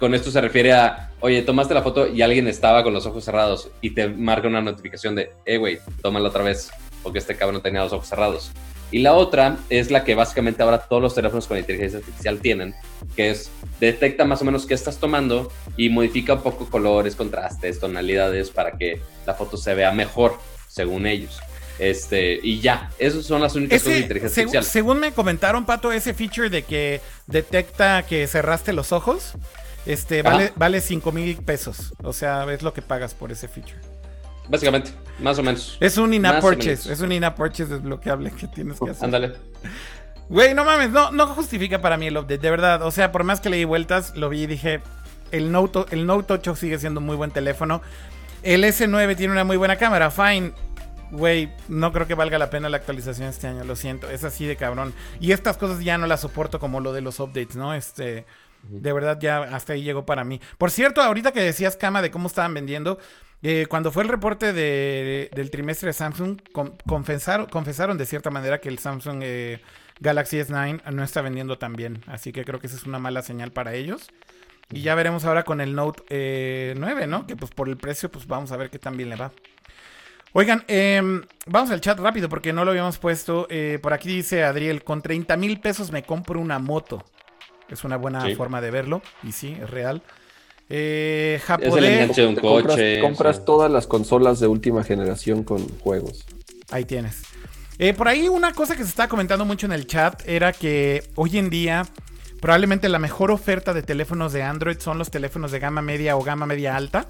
Con esto se refiere a, oye, tomaste la foto y alguien estaba con los ojos cerrados y te marca una notificación de, eh, güey, tómala otra vez, porque este cabrón tenía los ojos cerrados. Y la otra es la que básicamente ahora todos los teléfonos con inteligencia artificial tienen, que es detecta más o menos qué estás tomando y modifica un poco colores, contrastes, tonalidades para que la foto se vea mejor, según ellos. Este, y ya, esas son las únicas cosas de inteligencia seg- artificial. según me comentaron, Pato, ese feature de que detecta que cerraste los ojos, este, Ajá. vale, vale 5 mil pesos. O sea, es lo que pagas por ese feature. Básicamente, más o menos. Es un in-app purchase. Es un in-app purchase desbloqueable que tienes que hacer. Ándale. Güey, no mames, no, no justifica para mí el update, de verdad. O sea, por más que le di vueltas, lo vi y dije, el Note, el Note 8 sigue siendo un muy buen teléfono. El S9 tiene una muy buena cámara, fine. Güey, no creo que valga la pena la actualización este año, lo siento, es así de cabrón. Y estas cosas ya no las soporto como lo de los updates, ¿no? Este, de verdad ya hasta ahí llegó para mí. Por cierto, ahorita que decías, Cama, de cómo estaban vendiendo, eh, cuando fue el reporte de- del trimestre de Samsung, con- confesaron, confesaron de cierta manera que el Samsung eh, Galaxy S9 no está vendiendo tan bien. Así que creo que esa es una mala señal para ellos. Y ya veremos ahora con el Note eh, 9, ¿no? Que pues por el precio, pues vamos a ver qué tan bien le va. Oigan, em, vamos al chat rápido porque no lo habíamos puesto. Eh, por aquí dice Adriel, con 30 mil pesos me compro una moto. Es una buena Sí. forma de verlo. Y sí, es real. Eh, Es el Japodé, enganche de un Te compras, coche. compras sí. todas las consolas de última generación con juegos. Ahí tienes. Eh, por ahí una cosa que se estaba comentando mucho en el chat era que hoy en día probablemente la mejor oferta de teléfonos de Android son los teléfonos de gama media o gama media alta,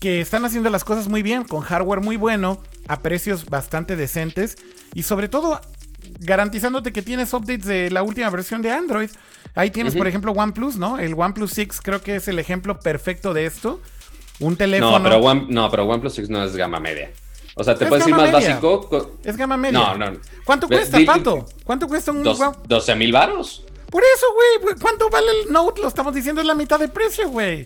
que están haciendo las cosas muy bien, con hardware muy bueno, a precios bastante decentes y sobre todo garantizándote que tienes updates de la última versión de Android. Ahí tienes, por ejemplo, OnePlus, ¿no? El OnePlus 6 creo que es el ejemplo perfecto de esto. Un teléfono... No, pero One, no, pero OnePlus 6 no es gama media. O sea, te Es puedes ir más media. básico. Es gama media. No, no. ¿Cuánto cuesta, di- Pato? ¿Cuánto cuesta un... Dos, One- 12 mil varos. Por eso, güey. ¿Cuánto vale el Note? Lo estamos diciendo es la mitad de precio, güey.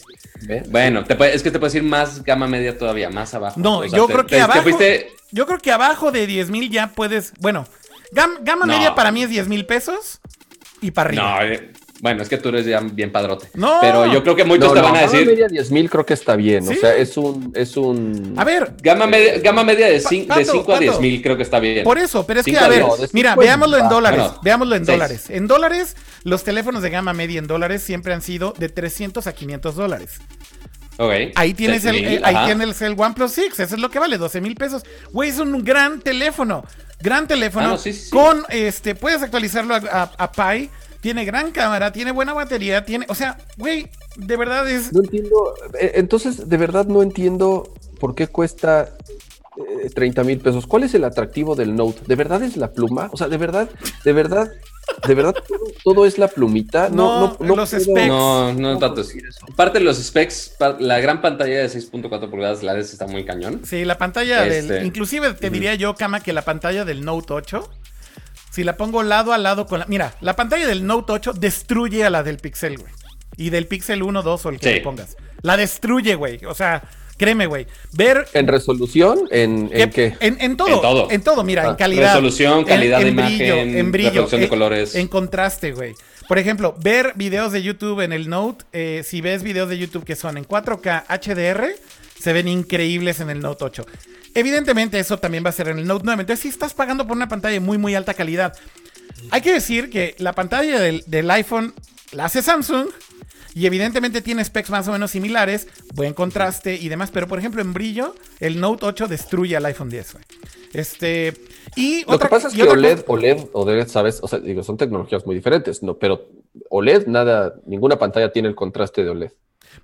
Bueno, te puede- es que te puedes ir más gama media todavía, más abajo. No, O sea, yo te- creo que te- te abajo. fuiste- Yo creo que abajo de 10 mil ya puedes. Bueno, gam- gama No. media para mí es 10 mil pesos y para arriba. No, eh, bueno, es que tú eres ya bien padrote. No. Pero yo creo que muchos No, te no, van a gama decir. media 10 mil creo que está bien. Sí. O sea, es un, es un. A ver, Gama media, gama media de 5 Pa- de Pato, 5 a 10 Pato. mil, creo que está bien. por eso, pero es que, a ver, no, mira, veámoslo en dólares. Bueno, veámoslo en seis. dólares. En dólares, los teléfonos de gama media en dólares siempre han sido de 300 a 500 dólares. Ahí tienes, el, 6,000, eh, ahí tienes el OnePlus 6, eso es lo que vale, 12 mil pesos. Güey, es un gran teléfono, gran teléfono. Ah, no, sí, sí, sí. Con, este, puedes actualizarlo a, a, a Pi, tiene gran cámara, tiene buena batería, tiene, o sea, güey, de verdad es... No entiendo. eh, Entonces, de verdad no entiendo por qué cuesta eh, 30 mil pesos. ¿Cuál es el atractivo del Note? ¿De verdad es la pluma? O sea, de verdad, de verdad, de verdad, todo, todo es la plumita. No, No, no, no los puedo- specs. No, no no tanto. puedo decir eso. Parte de los specs, la gran pantalla de 6.4 pulgadas la está muy cañón. Sí, la pantalla del... Este, Inclusive te diría yo, Kama, que la pantalla del Note 8, si la pongo lado a lado con la... Mira, la pantalla del Note 8 destruye a la del Pixel, güey. Y del Pixel 1, 2 o el que Sí. le pongas. La destruye, güey. O sea, créeme, güey. Ver ¿En resolución? ¿En, en ¿Qué? En, en todo, En todo. en todo, mira, Ah, en calidad. resolución, calidad en, de brillo, imagen, en brillo, reproducción de en- colores. En contraste, güey. Por ejemplo, ver videos de YouTube en el Note, eh, si ves videos de YouTube que son en 4K HDR, se ven increíbles en el Note 8. Evidentemente eso también va a ser en el Note 9. Entonces, si estás pagando por una pantalla de muy, muy alta calidad. Hay que decir que la pantalla del, del iPhone la hace Samsung. Y evidentemente tiene specs más o menos similares, buen contraste y demás. Pero por ejemplo, en brillo, el Note 8 destruye al iPhone 10. güey. Este. Y Lo otra que pasa es que OLED, cosa- OLED, OLED, ¿sabes? O sea, digo, son tecnologías muy diferentes, ¿no? Pero OLED, nada, ninguna pantalla tiene el contraste de OLED.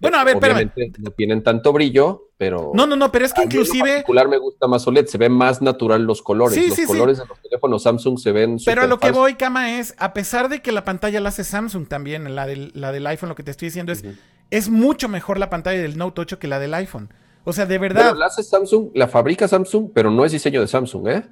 Bueno, a ver, espérame. Obviamente no tienen tanto brillo, pero... No, no, no, pero es que A mí en inclusive. particular me gusta más OLED, se ve más natural los colores. Sí, los sí, sí. colores de los teléfonos Samsung se ven Pero a lo que voy, Kama, es, a pesar de que la pantalla la hace Samsung también, la del, la del iPhone, lo que te estoy diciendo es, es mucho mejor la pantalla del Note 8 que la del iPhone. O sea, de verdad. Pero la hace Samsung, la fabrica Samsung, pero no es diseño de Samsung, ¿eh?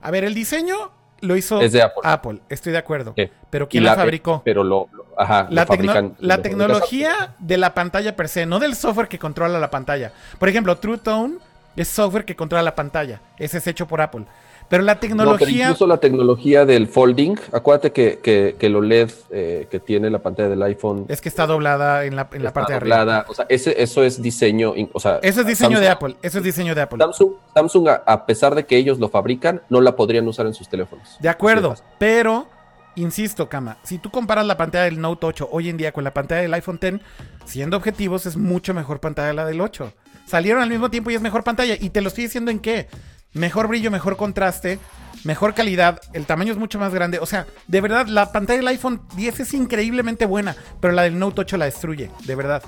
A ver, el diseño lo hizo Es de Apple. estoy de acuerdo. Sí. Pero ¿quién la, fabricó? Pero lo, lo- ajá, La, tecno- tecnología de la pantalla per se, no del software que controla la pantalla. Por ejemplo, True Tone es software que controla la pantalla. Ese es hecho por Apple. Pero la No, pero tecnología... incluso la tecnología del folding, acuérdate que, que, que el OLED eh, que tiene la pantalla del iPhone es que está doblada en la, en la parte de arriba. O sea, ese, eso es diseño. O sea, Eso es diseño Samsung- de Apple. Eso es diseño de Apple. Samsung, Samsung a, a pesar de que ellos lo fabrican, no la podrían usar en sus teléfonos. De acuerdo, pero insisto, Kama, si tú comparas la pantalla del Note 8 hoy en día con la pantalla del iPhone X, siendo objetivos, es mucho mejor pantalla la del 8. Salieron al mismo tiempo y es mejor pantalla. Y te lo estoy diciendo en qué. Mejor brillo, mejor contraste, mejor calidad, el tamaño es mucho más grande. O sea, de verdad, la pantalla del iPhone 10 es increíblemente buena, pero la del Note 8 la destruye, de verdad.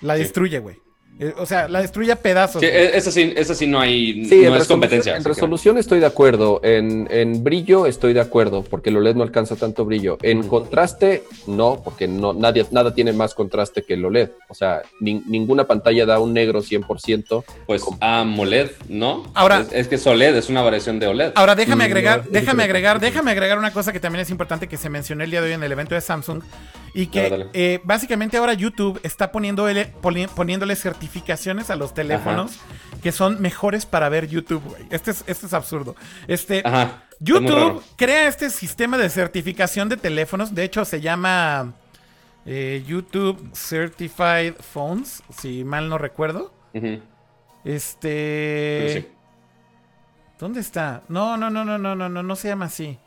La destruye, güey. O sea, la destruye a pedazos. Sí, e- esa sí, esa sí no hay, Sí, no en es resolución- competencia. En que- resolución estoy de acuerdo. En, en brillo estoy de acuerdo, porque el OLED no alcanza tanto brillo. En contraste, no, porque no, nadie, nada tiene más contraste que el OLED. O sea, nin- ninguna pantalla da un negro 100%. Pues AMOLED, ¿no? Ahora- es, es que es OLED, es una variación de OLED. Ahora déjame Mm, agregar, no, déjame agregar, déjame agregar una cosa que también es importante que se mencionó el día de hoy en el evento de Samsung y que Dale, dale. eh, básicamente ahora YouTube está poniéndole, poni- poniéndole certificaciones a los teléfonos que son mejores para ver YouTube, güey. Este es, este es absurdo. Este, Ajá. YouTube crea este sistema de certificación de teléfonos. De hecho, se llama eh, YouTube Certified Phones, si mal no recuerdo. Este. Sí. ¿Dónde está? No, no, no, no, no, no, no, no se llama así.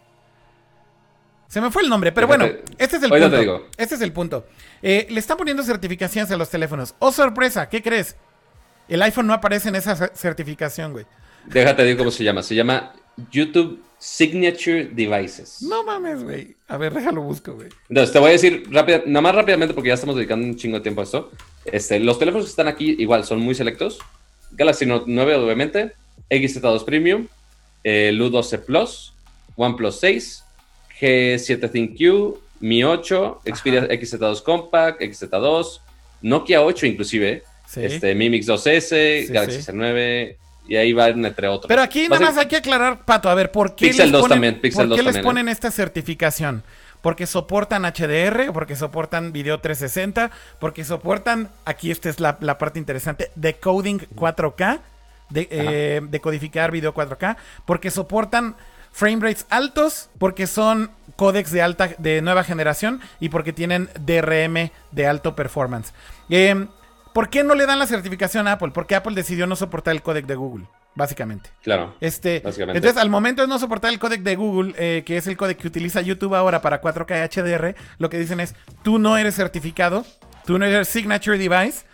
Se me fue el nombre, pero bueno, este es el punto. te digo. Este es el punto. Eh, le están poniendo certificaciones a los teléfonos. ¡Oh, sorpresa! ¿Qué crees? El iPhone no aparece en esa cer- certificación, güey. Déjate decir cómo se llama. Se llama YouTube Signature Devices. No mames, güey. A ver, déjalo busco, güey. Entonces, te voy a decir rápida, nada más rápidamente porque ya estamos dedicando un chingo de tiempo a esto. Este, los teléfonos que están aquí igual son muy selectos. Galaxy Note 9 obviamente, XZ2 Premium, el U12 Plus, OnePlus 6, G7 ThinQ, Mi 8, Xperia XZ2 Compact, XZ2, Nokia 8 inclusive, Sí. este, Mi Mix 2S, Sí, Galaxy sí. C9 y ahí van entre otros. Pero aquí nada más hay que aclarar, Pato, a ver, ¿por qué Pixel les 2 ponen, también, Pixel ¿por 2 qué les ¿eh? ponen esta certificación? Porque soportan HDR, porque soportan video 360, porque soportan, aquí esta es la, la parte interesante, decoding 4K, de, eh, decodificar video 4K, porque soportan frame rates altos, porque son códecs de alta de nueva generación y porque tienen DRM de alto performance. Eh, ¿Por qué no le dan la certificación a Apple? Porque Apple decidió no soportar el códec de Google, básicamente. Claro. Este, Básicamente. entonces, al momento de no soportar el códec de Google, eh, que es el códec que utiliza YouTube ahora para 4K HDR, lo que dicen es, tú no eres certificado, tú no eres Signature Device,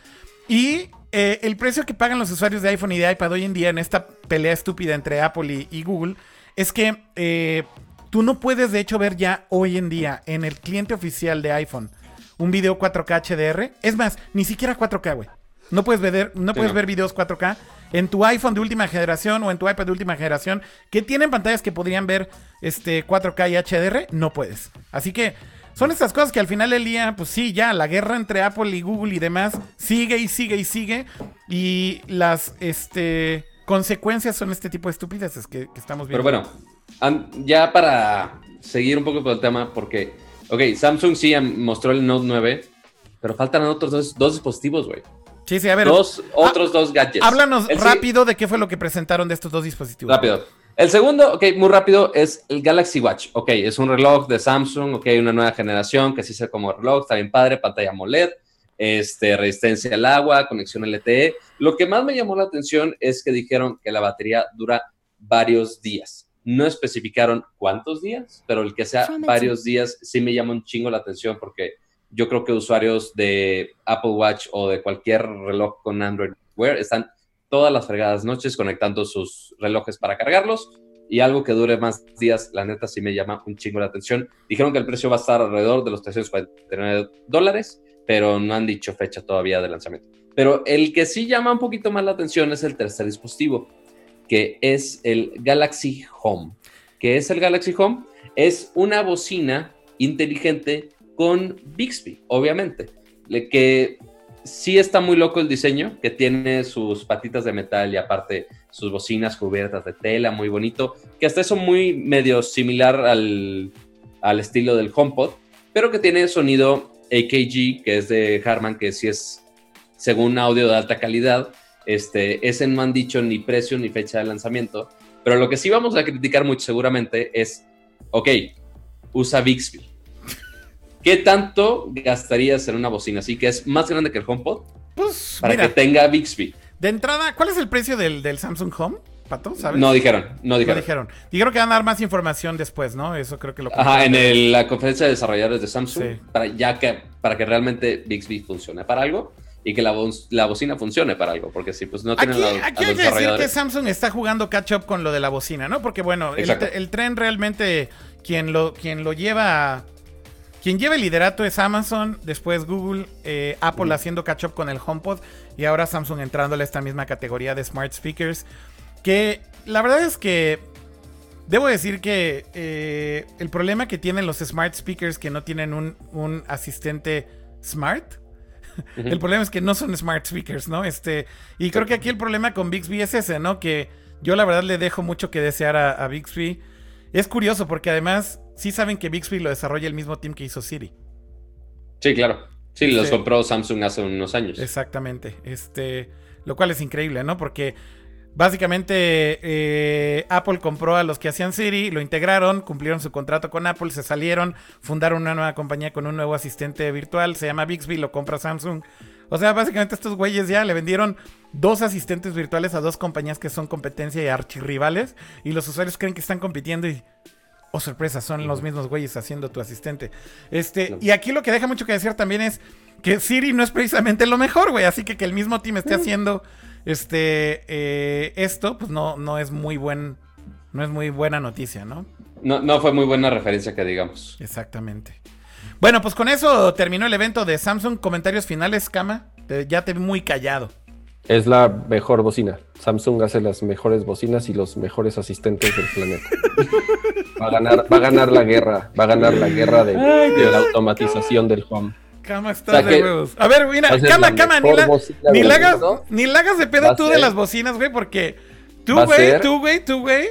y eh, el precio que pagan los usuarios de iPhone y de iPad hoy en día en esta pelea estúpida entre Apple y, y Google, es que eh, tú no puedes de hecho ver ya hoy en día en el cliente oficial de iPhone un video 4K HDR. Es más, ni siquiera 4K, güey. No puedes ver, no puedes no. ver videos 4K en tu iPhone de última generación o en tu iPad de última generación que tienen pantallas que podrían ver este 4K y HDR, no puedes. Así que son estas cosas que al final del día, pues sí, ya la guerra entre Apple y Google y demás sigue y sigue y sigue y las este consecuencias son este tipo de estupideces que, que estamos Pero viendo. bueno, an- ya para seguir un poco por el tema, porque, ok, Samsung sí am- mostró el Note 9, pero faltan otros dos, dos dispositivos, güey. sí, sí, a ver. Dos, otros dos gadgets. Háblanos El rápido de qué fue lo que presentaron de estos dos dispositivos. Rápido. El segundo, ok, muy rápido, es el Galaxy Watch. Ok, es un reloj de Samsung, ok, una nueva generación que sí se como reloj, está bien padre, pantalla AMOLED, este, resistencia al agua, conexión LTE. Lo que más me llamó la atención es que dijeron que la batería dura varios días. No especificaron cuántos días, pero el que sea varios días sí me llama un chingo la atención porque yo creo que usuarios de Apple Watch o de cualquier reloj con Android Wear están todas las fregadas noches conectando sus relojes para cargarlos y algo que dure más días, la neta sí me llama un chingo la atención. Dijeron que el precio va a estar alrededor de los 349 dólares, pero no han dicho fecha todavía de lanzamiento. Pero el que sí llama un poquito más la atención es el tercer dispositivo, que es el Galaxy Home. ¿Qué es el Galaxy Home? Es una bocina inteligente con Bixby, obviamente, que sí está muy loco el diseño, que tiene sus patitas de metal y aparte sus bocinas cubiertas de tela, muy bonito, que hasta eso muy medio similar al, al estilo del HomePod, pero que tiene sonido AKG, que es de Harman, que sí es según audio de alta calidad. Este, ese no han dicho ni precio ni fecha de lanzamiento, Pero lo que sí vamos a criticar mucho seguramente es, ok, usa Bixby. ¿Qué tanto gastarías en una bocina así que es más grande que el HomePod Pues, para mira, que tenga Bixby? de entrada, ¿cuál es el precio del, del Samsung Home, Pato? ¿Sabes? No dijeron, no No dijeron. dijeron. Dijeron que van a dar más información después, ¿no? Eso creo que lo Ajá, en el- la conferencia de desarrolladores de Samsung, Sí. para, ya que, para que realmente Bixby funcione para algo y que la, bo- la bocina funcione para algo, porque si pues no tienen Aquí, a- aquí hay que decir que. Samsung está jugando catch up con lo de la bocina, ¿no? Porque bueno, el, tren realmente, quien lo, quien lo lleva, quien lleva el liderato es Amazon, después Google, eh, Apple haciendo catch up con el HomePod y ahora Samsung entrándole a esta misma categoría de smart speakers. Que la verdad es que debo decir que eh, el problema que tienen los smart speakers que no tienen un, un asistente smart. El problema es que no son smart speakers, ¿no? Este, y creo que aquí el problema con Bixby es ese, ¿no? Que yo la verdad le dejo mucho que desear a, a Bixby. Es curioso porque además sí saben que Bixby lo desarrolla el mismo team que hizo Siri. Sí, claro. Sí, los Sí. compró Samsung hace unos años. Exactamente. Este, lo cual es increíble, ¿no? Porque básicamente eh, Apple compró a los que hacían Siri, lo integraron, cumplieron su contrato con Apple, se salieron, fundaron una nueva compañía con un nuevo asistente virtual, se llama Bixby, lo compra Samsung. O sea, básicamente estos güeyes ya le vendieron dos asistentes virtuales a dos compañías que son competencia y archirrivales y los usuarios creen que están compitiendo y Oh, sorpresa, son los mismos güeyes haciendo tu asistente. Este, y aquí lo que deja mucho que decir también es que Siri no es precisamente lo mejor, güey. Así que que el mismo team esté haciendo este eh, esto, pues no, no es muy buen, no es muy buena noticia, ¿no? No, no fue muy buena referencia que digamos. Exactamente. Bueno, pues con eso terminó el evento de Samsung. Comentarios finales, Kama. Te- ya te vi muy callado. Es la mejor bocina. Samsung hace las mejores bocinas y los mejores asistentes del planeta. Va a ganar, va a ganar la guerra. Va a ganar la guerra de, de la automatización del home. O sea de que- huevos. A ver, mira, Va a ser Kama, la Kama, ni la, ni la hagas, ni la hagas de pedo tú de las bocinas, güey, porque tú, güey, tú, güey, tú, güey,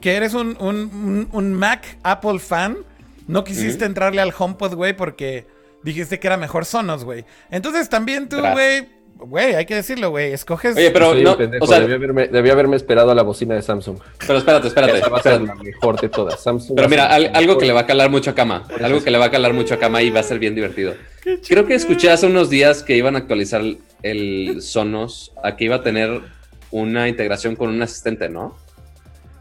que eres un, un, un- un Mac Apple fan, no quisiste entrarle al HomePod, güey, porque dijiste que era mejor Sonos, güey. Entonces también tú, güey, güey, hay que decirlo, güey, escoges... Oye, pero no, pendejo, o sea, debí, haberme, debí haberme esperado a la bocina de Samsung. pero espérate, espérate. Esa va a ser la mejor de todas. Samsung Pero mira, al- algo que le va a calar mucho a Kama. Algo que le va a calar mucho a Kama y va a ser bien divertido. Creo que escuché hace unos días que iban a actualizar el Sonos a que iba a tener una integración con un asistente, ¿no?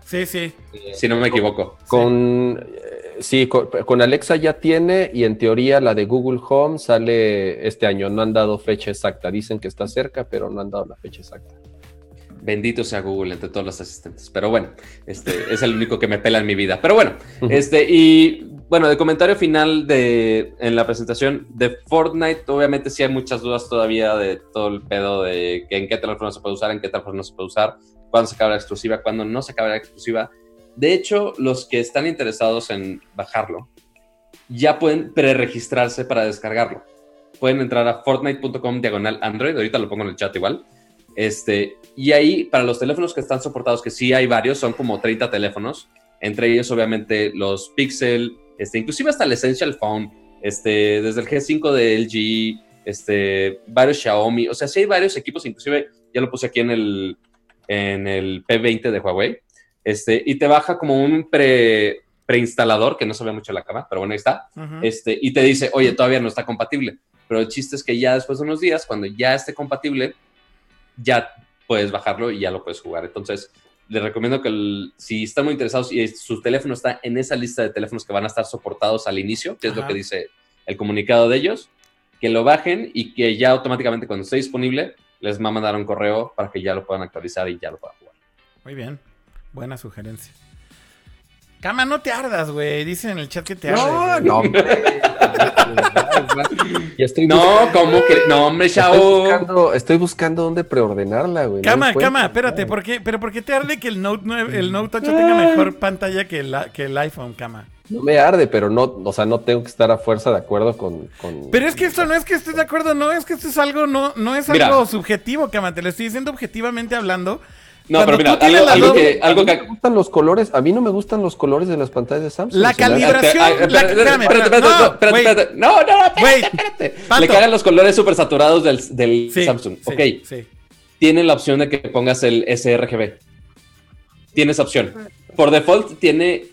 Sí, sí. Si no me equivoco. Con, eh, sí, con, con Alexa ya tiene y en teoría la de Google Home sale este año. No han dado fecha exacta. Dicen que está cerca, pero no han dado la fecha exacta. Bendito sea Google entre todos los asistentes. Pero bueno, este es el único que me pela en mi vida. Pero bueno, este, y bueno, de comentario final de en la presentación de Fortnite, obviamente sí hay muchas dudas todavía de todo el pedo de que en qué teléfono se puede usar, en qué teléfono no se puede usar, cuándo se acaba la exclusiva, cuándo no se acaba la exclusiva. De hecho, los que están interesados en bajarlo ya pueden preregistrarse para descargarlo. Pueden entrar a fortnite.com diagonal Android, ahorita lo pongo en el chat igual. Este, y ahí, para los teléfonos que están soportados, que sí hay varios, son como 30 teléfonos, entre ellos obviamente los Pixel, este, inclusive hasta el Essential Phone, este, desde el G5 de LG, este, varios Xiaomi, o sea, sí hay varios equipos, inclusive ya lo puse aquí en el, en el P20 de Huawei, este, y te baja como un pre, preinstalador, que no se ve mucho la cama, pero bueno, ahí está, este, y te dice, oye, todavía no está compatible. Pero el chiste es que ya después de unos días, cuando ya esté compatible, ya puedes bajarlo y ya lo puedes jugar. Entonces, les recomiendo que el- si están muy interesados y su teléfono está en esa lista de teléfonos que van a estar soportados al inicio, que es lo que dice el comunicado de ellos, que lo bajen y que ya automáticamente cuando esté disponible, les va a mandar un correo para que ya lo puedan actualizar y ya lo puedan jugar. Muy bien. Buena sugerencia. Kama, no te ardas, güey. Dicen en el chat que te No, ardes. no, hombre. Ya estoy No, ¿cómo que? No, hombre, Estoy buscando, estoy buscando dónde preordenarla, güey. no Cama, encuentro. cama, espérate, ¿por qué? ¿Pero por qué te arde que el Note 9, el Note 8 tenga mejor pantalla que el, que el iPhone, cama? No me arde, pero no, o sea, no tengo que estar a fuerza de acuerdo con. con- Pero es que esto no es que estés de acuerdo, no, es que esto es algo, no, no es Mira. algo subjetivo, cama, te lo estoy diciendo objetivamente hablando. No, Cuando pero mira, algo, que, A mí no me gustan los colores, a mí no me gustan los colores de las pantallas de Samsung. La la- espérate, espérame, espérate, no, espérate, güey. espérate. No, no, no, Güey, espérate, espérate. Le cagan los colores súper saturados del, del Sí, Samsung. sí, ok, sí. tienen la opción de que pongas el sRGB. tiene esa opción. Por default tiene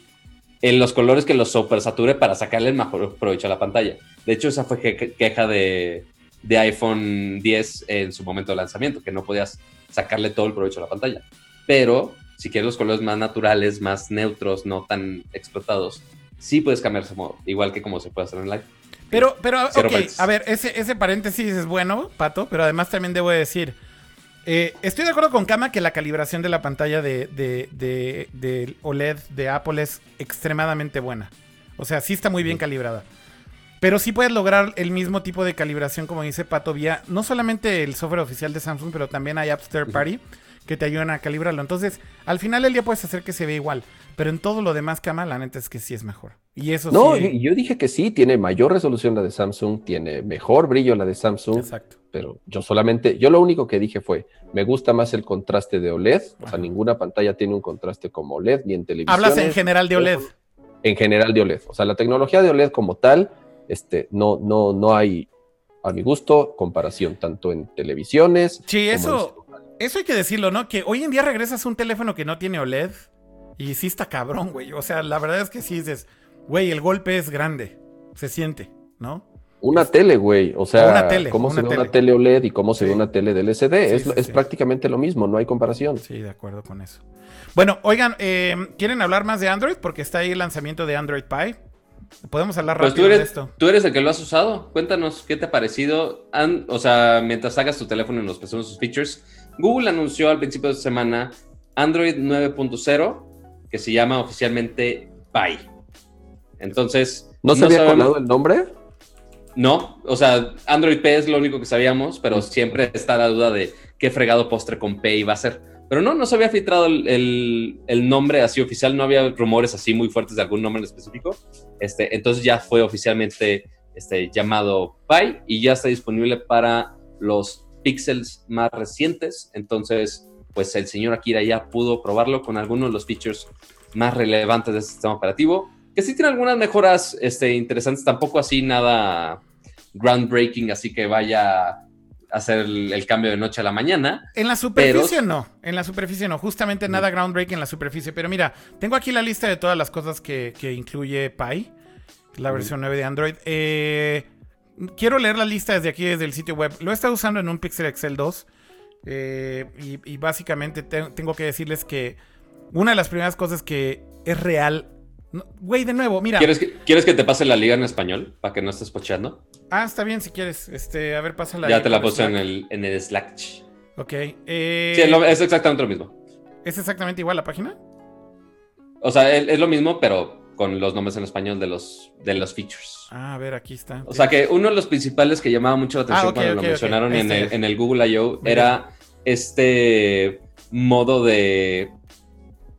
en los colores que los supersature para sacarle el mejor provecho a la pantalla. De hecho, esa fue que- queja de, de iPhone 10 en su momento de lanzamiento, que no podías sacarle todo el provecho a la pantalla. Pero si quieres los colores más naturales, más neutros, no tan explotados, sí puedes cambiar ese modo, igual que como se puede hacer en iPhone. Pero, pero, Cero ok, paréntesis. a ver, ese, ese paréntesis es bueno, Pato, pero además también debo decir, eh, estoy de acuerdo con Kama que la calibración de la pantalla de, de, de- del OLED de Apple es extremadamente buena. O sea, sí está muy bien calibrada. Pero sí puedes lograr el mismo tipo de calibración, como dice Pato, vía no solamente el software oficial de Samsung, pero también hay apps third party que te ayudan a calibrarlo. Entonces, al final del día puedes hacer que se vea igual. Pero en todo lo demás, Kama, la neta es que sí es mejor. Y eso No, sí. yo, yo dije que sí, tiene mayor resolución la de Samsung, tiene mejor brillo la de Samsung, Exacto. pero yo solamente, yo lo único que dije fue, me gusta más el contraste de OLED, o sea, ninguna pantalla tiene un contraste como OLED, ni en televisión. Hablas en general de OLED. En general de OLED, o sea, la tecnología de OLED como tal, este, no, no, no hay, a mi gusto, comparación, tanto en televisiones. Sí, como en eso, eso hay que decirlo, ¿no? Que hoy en día regresas a un teléfono que no tiene OLED y sí está cabrón, güey. O sea, la verdad es que sí dices, güey, el golpe es grande, se siente, ¿no? Una tele, güey. O sea, Una tele, cómo una se ve tele. una tele OLED y cómo se ve una tele del LCD. Sí, es sí, es prácticamente lo mismo, no hay comparación. Sí, de acuerdo con eso. Bueno, oigan, eh, ¿quieren hablar más de Android? Porque está ahí el lanzamiento de Android Pie. Podemos hablar Pues rápido tú de eres, esto. tú eres el que lo has usado. Cuéntanos qué te ha parecido. O sea, mientras hagas tu teléfono y nos presentamos sus features, Google anunció al principio de semana Android 9.0, que se llama oficialmente Pie. Entonces, ¿No se había sabemos- colado el nombre? No, o sea, Android P es lo único que sabíamos, pero siempre está la duda de qué fregado postre con P iba a ser. Pero no, no se había filtrado el, el- nombre así oficial, no había rumores así muy fuertes de algún nombre específico. Este, entonces ya fue oficialmente este, llamado Pi y ya está disponible para los pixels más recientes. Entonces, pues el señor Akira ya pudo probarlo con algunos de los features más relevantes de este sistema operativo que sí tiene algunas mejoras este, interesantes, tampoco así nada groundbreaking, así que vaya hacer el, el cambio de noche a la mañana. En la superficie Pero- no, en la superficie no, justamente nada groundbreaking en la superficie. Pero mira, tengo aquí la lista de todas las cosas que, que incluye Pi, la versión 9 de Android. Eh, quiero leer la lista desde aquí, desde el sitio web. Lo he estado usando en un Pixel Excel 2 eh, y, y básicamente te- tengo que decirles que una de las primeras cosas que es real... no, Güey, de nuevo, mira. ¿Quieres que, ¿Quieres que te pase la liga en español para que no estés pocheando? Ah, está bien si quieres. Este, a ver, pásala. ya te la puse en el, en el Slack. Ok. eh, Sí, es, exactamente lo mismo. ¿Es exactamente igual la página? O sea, es, es lo mismo, pero con los nombres en español de los, de los features. Ah, a ver, aquí está. O sea que uno de los principales que llamaba mucho la atención Ah, ok, cuando lo mencionaron en, está, el, en el Google I.O. Era este modo de.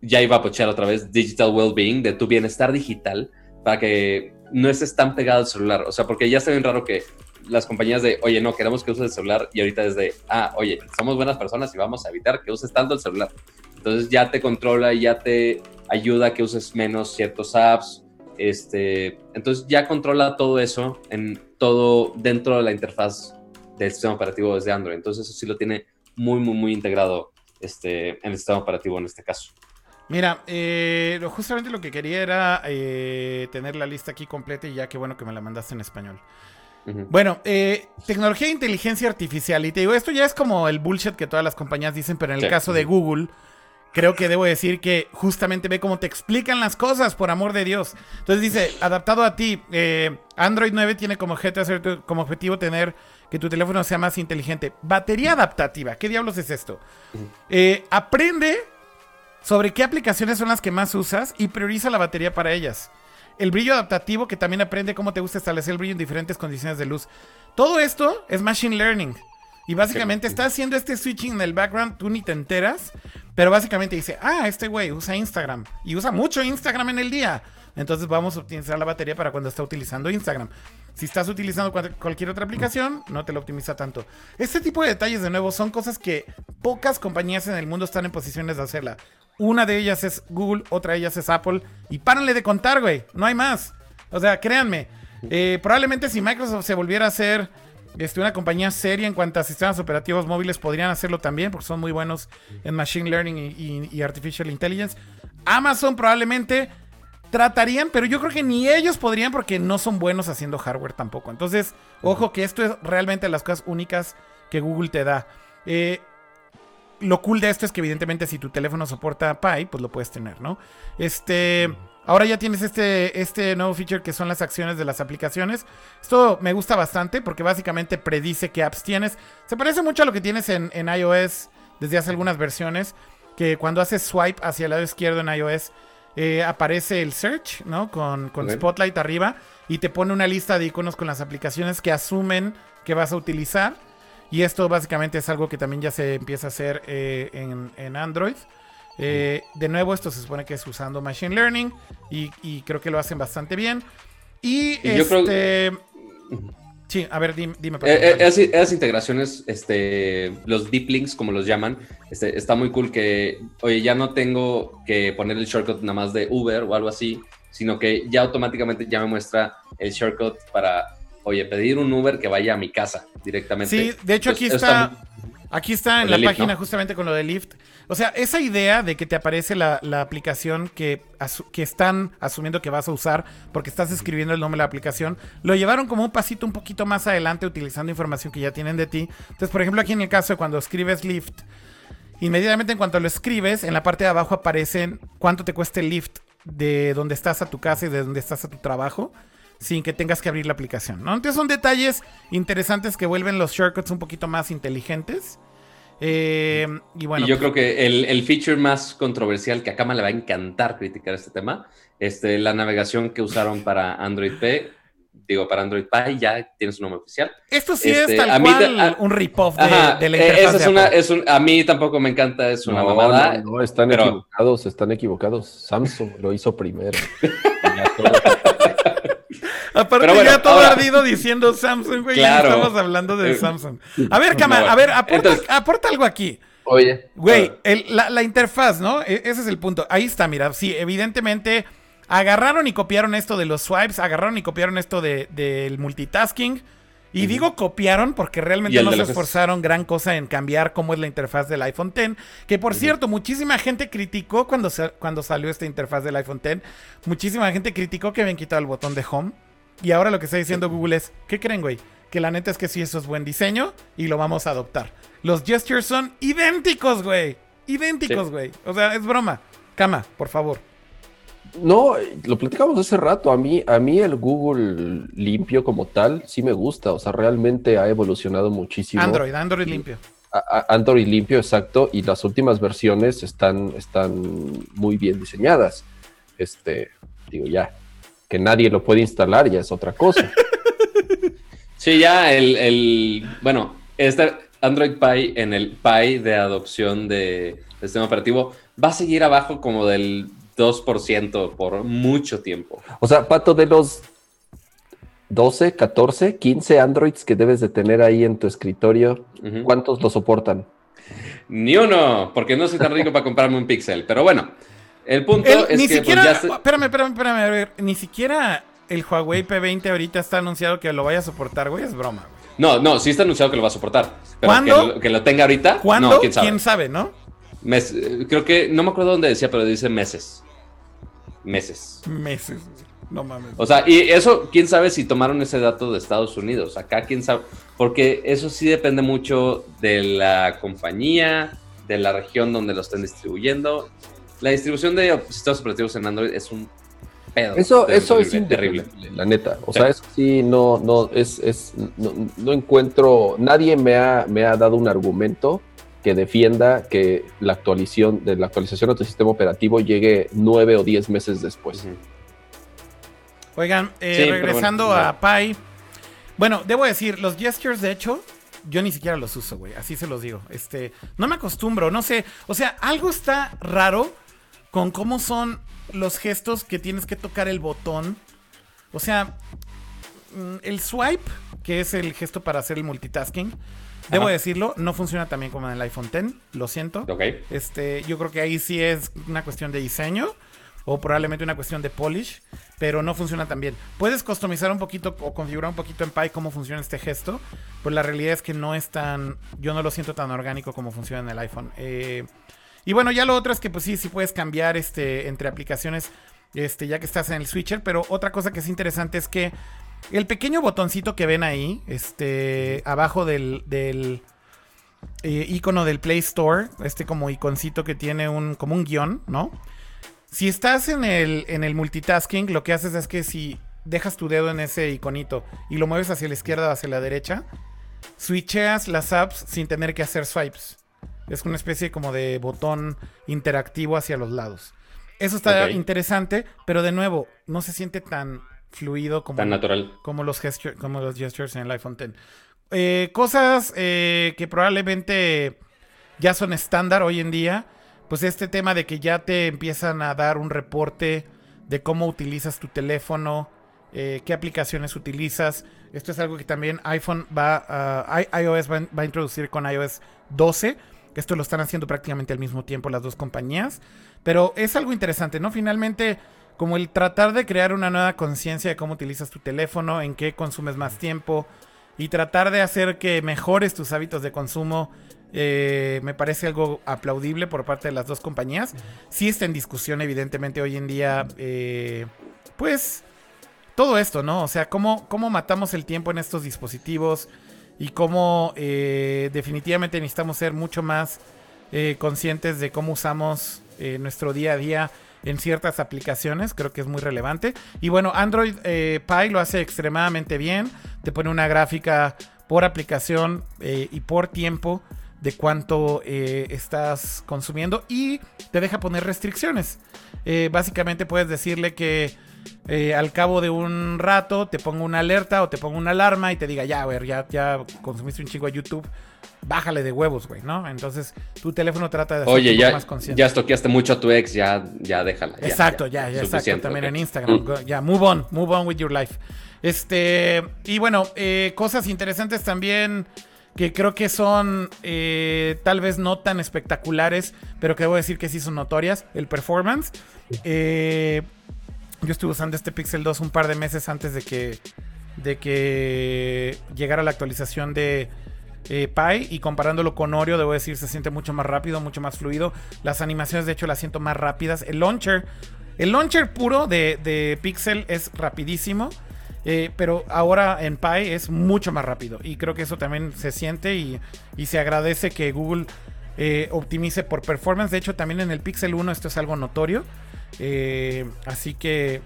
Ya iba a pochear otra vez, Digital Wellbeing, de tu bienestar digital, para que no estés tan pegado al celular. O sea, porque ya está bien raro que las compañías de, oye, no, queremos que uses el celular, y ahorita es de, ah, oye, somos buenas personas y vamos a evitar que uses tanto el celular. Entonces ya te controla y ya te ayuda a que uses menos ciertos apps. Este, entonces ya controla todo eso en todo dentro de la interfaz del sistema operativo desde Android. Entonces eso sí lo tiene muy, muy, muy integrado este, en el sistema operativo en este caso. Mira, eh, justamente lo que quería era eh, tener la lista aquí completa y ya qué bueno que me la mandaste en español. Bueno, eh, tecnología de inteligencia artificial. Y te digo, esto ya es como el bullshit que todas las compañías dicen, pero en el Sí. caso de Google, creo que debo decir que justamente ve cómo te explican las cosas, por amor de Dios. Entonces dice, adaptado a ti, eh, Android 9 tiene como, objeto hacer tu- como objetivo tener que tu teléfono sea más inteligente. Batería adaptativa, ¿qué diablos es esto? Eh, aprende sobre qué aplicaciones son las que más usas y prioriza la batería para ellas. El brillo adaptativo que también aprende cómo te gusta establecer el brillo en diferentes condiciones de luz. Todo esto es machine learning. Y básicamente está haciendo este switching en el background, tú ni te enteras, pero básicamente dice, ah, este güey usa Instagram y usa mucho Instagram en el día. Entonces vamos a optimizar la batería para cuando está utilizando Instagram. Si estás utilizando cual- cualquier otra aplicación, no te lo optimiza tanto. Este tipo de detalles, de nuevo, son cosas que pocas compañías en el mundo están en posiciones de hacerla. Una de ellas es Google, otra de ellas es Apple. Y párenle de contar, güey. No hay más. O sea, créanme. eh, probablemente si Microsoft se volviera a hacer este, una compañía seria en cuanto a sistemas operativos móviles podrían hacerlo también, porque son muy buenos en Machine Learning y, y- y Artificial Intelligence. Amazon probablemente tratarían, pero yo creo que ni ellos podrían porque no son buenos haciendo hardware tampoco. Entonces, ojo que esto es realmente las cosas únicas que Google te da. Eh, lo cool de esto es que evidentemente si tu teléfono soporta Pi, pues lo puedes tener, ¿no? Este, ahora ya tienes este, este nuevo feature que son las acciones de las aplicaciones. Esto me gusta bastante porque básicamente predice qué apps tienes. Se parece mucho a lo que tienes en, en iOS desde hace algunas versiones, que cuando haces swipe hacia el lado izquierdo en iOS, eh, aparece el search, ¿no? Con, con. Spotlight arriba y te pone una lista de iconos con las aplicaciones que asumen que vas a utilizar. Y esto básicamente es algo que también ya se empieza a hacer eh, en, en Android. Eh, de nuevo, esto se supone que es usando Machine Learning y, y creo que lo hacen bastante bien. Y, Y yo creo- este... Sí, a ver, dime. dime Eh, eh, esas integraciones, este, los deep links, como los llaman, este, está muy cool que, oye, ya no tengo que poner el shortcut nada más de Uber o algo así, sino que ya automáticamente ya me muestra el shortcut para, oye, pedir un Uber que vaya a mi casa directamente. Sí, de hecho aquí está, aquí está en la Lyft, página ¿no? justamente con lo de Lyft. O sea, esa idea de que te aparece la, la aplicación que, que están asumiendo que vas a usar porque estás escribiendo el nombre de la aplicación, lo llevaron como un pasito un poquito más adelante utilizando información que ya tienen de ti. Entonces, por ejemplo, aquí en el caso de cuando escribes Lyft, inmediatamente en cuanto lo escribes, en la parte de abajo aparecen cuánto te cuesta el Lyft de donde estás a tu casa y de donde estás a tu trabajo sin que tengas que abrir la aplicación, ¿no? Entonces son detalles interesantes que vuelven los shortcuts un poquito más inteligentes. Eh, y bueno, y yo creo que el, el feature más controversial que a Kama le va a encantar criticar este tema, este, la navegación que usaron para Android P, digo, para Android Pie, ya tiene su nombre oficial. esto sí este, es tal a mí cual a- un rip-off de, la interfaz esa es una, es un, a mí tampoco me encanta, es una No, mamada. no, no, están pero- equivocados, están equivocados. Samsung lo hizo primero. Aparte bueno, ya todo ahora- ardido diciendo Samsung, güey, Claro. ya estamos hablando de Eh, Samsung. A ver, Cama, no, a ver, aporta, entonces- aporta algo aquí. Oye, Güey, el- la, la interfaz, ¿no? E- ese es el punto. Ahí está, mira. Sí, evidentemente agarraron y copiaron esto de los swipes, agarraron y copiaron esto de- del multitasking. Y digo copiaron porque realmente no se esforzaron gran cosa en cambiar cómo es la interfaz del iPhone X. Que por cierto, muchísima gente criticó cuando, sa- cuando salió esta interfaz del iPhone X. Muchísima gente criticó que habían quitado el botón de home. Y ahora lo que está diciendo Google es, ¿qué creen, güey? Que la neta es que sí, eso es buen diseño y lo vamos a adoptar. Los gestures son idénticos, güey. Idénticos, Sí. güey. O sea, es broma. Cama, por favor. No, lo platicamos hace rato. A mí, a mí el Google limpio como tal sí me gusta. O sea, realmente ha evolucionado muchísimo. Android, Android limpio. A- a- Android limpio, exacto, y las últimas versiones están, están muy bien diseñadas. Este, digo ya, que nadie lo puede instalar ya es otra cosa. Sí, ya el, el- bueno, este Android Pie en el Pie de adopción de sistema operativo va a seguir abajo como del 2% por mucho tiempo. O sea, Pato, de los 12, 14, 15 Androids que debes de tener ahí en tu escritorio. ¿cuántos lo soportan? Ni uno, porque no soy tan rico para comprarme un Pixel. Pero bueno, el punto El- es ni que siquiera. pues, ya se- Espérame, espérame, espérame. A ver, ni siquiera el Huawei P20 ahorita está anunciado que lo vaya a soportar, güey. Es broma, güey. No, no, sí está anunciado que lo va a soportar. Pero ¿Cuándo? Que, lo, que lo tenga ahorita, ¿Cuándo? no, quién sabe. ¿Quién sabe, no? Mes- eh, creo que, no me acuerdo dónde decía, pero dice meses. Meses. Meses, güey. No mames. O sea, y eso, quién sabe si tomaron ese dato de Estados Unidos. Acá, quién sabe. Porque eso sí depende mucho de la compañía, de la región donde lo estén distribuyendo. La distribución de sistemas operativos en Android es un pedo. Eso, terrible, eso es terrible. la neta. O Sí. sea, eso sí, no, no, es, es, no, no encuentro, nadie me ha, me ha dado un argumento que defienda que la actualización de la actualización a tu sistema operativo llegue nueve o diez meses después. Oigan, eh, Sí, regresando bueno, a Pi. Bueno, debo decir, los gestures, de hecho, yo ni siquiera los uso, güey. Así se los digo. Este, no me acostumbro, no sé. O sea, algo está raro con cómo son los gestos que tienes que tocar el botón. O sea, mm, el swipe, que es el gesto para hacer el multitasking, debo Ajá. decirlo, no funciona también como en el iPhone X. Lo siento. Ok. Este, yo creo que ahí sí es una cuestión de diseño. o probablemente una cuestión de polish, pero no funciona tan bien. Puedes customizar un poquito o configurar un poquito en Pi cómo funciona este gesto, pues la realidad es que no es tan, yo no lo siento tan orgánico como funciona en el iPhone. Eh, y bueno, ya lo otro es que pues sí, sí puedes cambiar este, entre aplicaciones, este, ya que estás en el switcher, pero otra cosa que es interesante es que el pequeño botoncito que ven ahí, este, abajo del, del eh, icono del Play Store, este como iconcito que tiene un, como un guion, ¿no? Si estás en el, en el multitasking, lo que haces es que si dejas tu dedo en ese iconito y lo mueves hacia la izquierda o hacia la derecha, switcheas las apps sin tener que hacer swipes. Es una especie como de botón interactivo hacia los lados. Eso está interesante, pero de nuevo, no se siente tan fluido como, Tan natural. como, los, gesture- como los gestures en el iPhone X. Eh, cosas eh, que probablemente ya son estándar hoy en día. Pues este tema de que ya te empiezan a dar un reporte de cómo utilizas tu teléfono, eh, qué aplicaciones utilizas. Esto es algo que también iPhone va iOS va, va a introducir con iOS 12. Esto lo están haciendo prácticamente al mismo tiempo las dos compañías. Pero es algo interesante, ¿no? Finalmente, como el tratar de crear una nueva conciencia de cómo utilizas tu teléfono, en qué consumes más tiempo y tratar de hacer que mejores tus hábitos de consumo. eh, me parece algo aplaudible por parte de las dos compañías. Sí está en discusión, evidentemente, hoy en día, eh, pues, todo esto, ¿no? O sea, cómo, cómo matamos el tiempo en estos dispositivos y cómo eh, definitivamente necesitamos ser mucho más eh, conscientes de cómo usamos eh, nuestro día a día en ciertas aplicaciones, creo que es muy relevante. Y bueno, Android eh, Pie lo hace extremadamente bien, te pone una gráfica por aplicación eh, y por tiempo de cuánto eh, estás consumiendo y te deja poner restricciones. Eh, básicamente puedes decirle que al cabo de un rato te pongo una alerta o te pongo una alarma y te diga, ya, a ver, ya, ya consumiste un chingo de YouTube, bájale de huevos, güey, ¿no? Entonces tu teléfono trata de Oye, ya, más consciente. ya estoqueaste mucho a tu ex, ya, ya déjala. ya, exacto, ya, ya, exacto. También en Instagram. Mm. Go- Ya, move on, move on with your life. Este, y bueno, eh, cosas interesantes también que creo que son eh, tal vez no tan espectaculares, pero que debo decir que sí son notorias. El performance. Eh, yo estuve usando este Pixel 2 un par de meses antes de que, de que llegara la actualización de eh, y comparándolo con Oreo, debo decir, se siente mucho más rápido, mucho más fluido. Las animaciones, de hecho, las siento más rápidas. El launcher, el launcher puro de, de Pixel es rapidísimo. eh, pero ahora en Pi es mucho más rápido. Y creo que eso también se siente y, y se agradece que Google eh, optimice por performance. De hecho, también en el Pixel 1 esto es algo notorio. Eh, así que,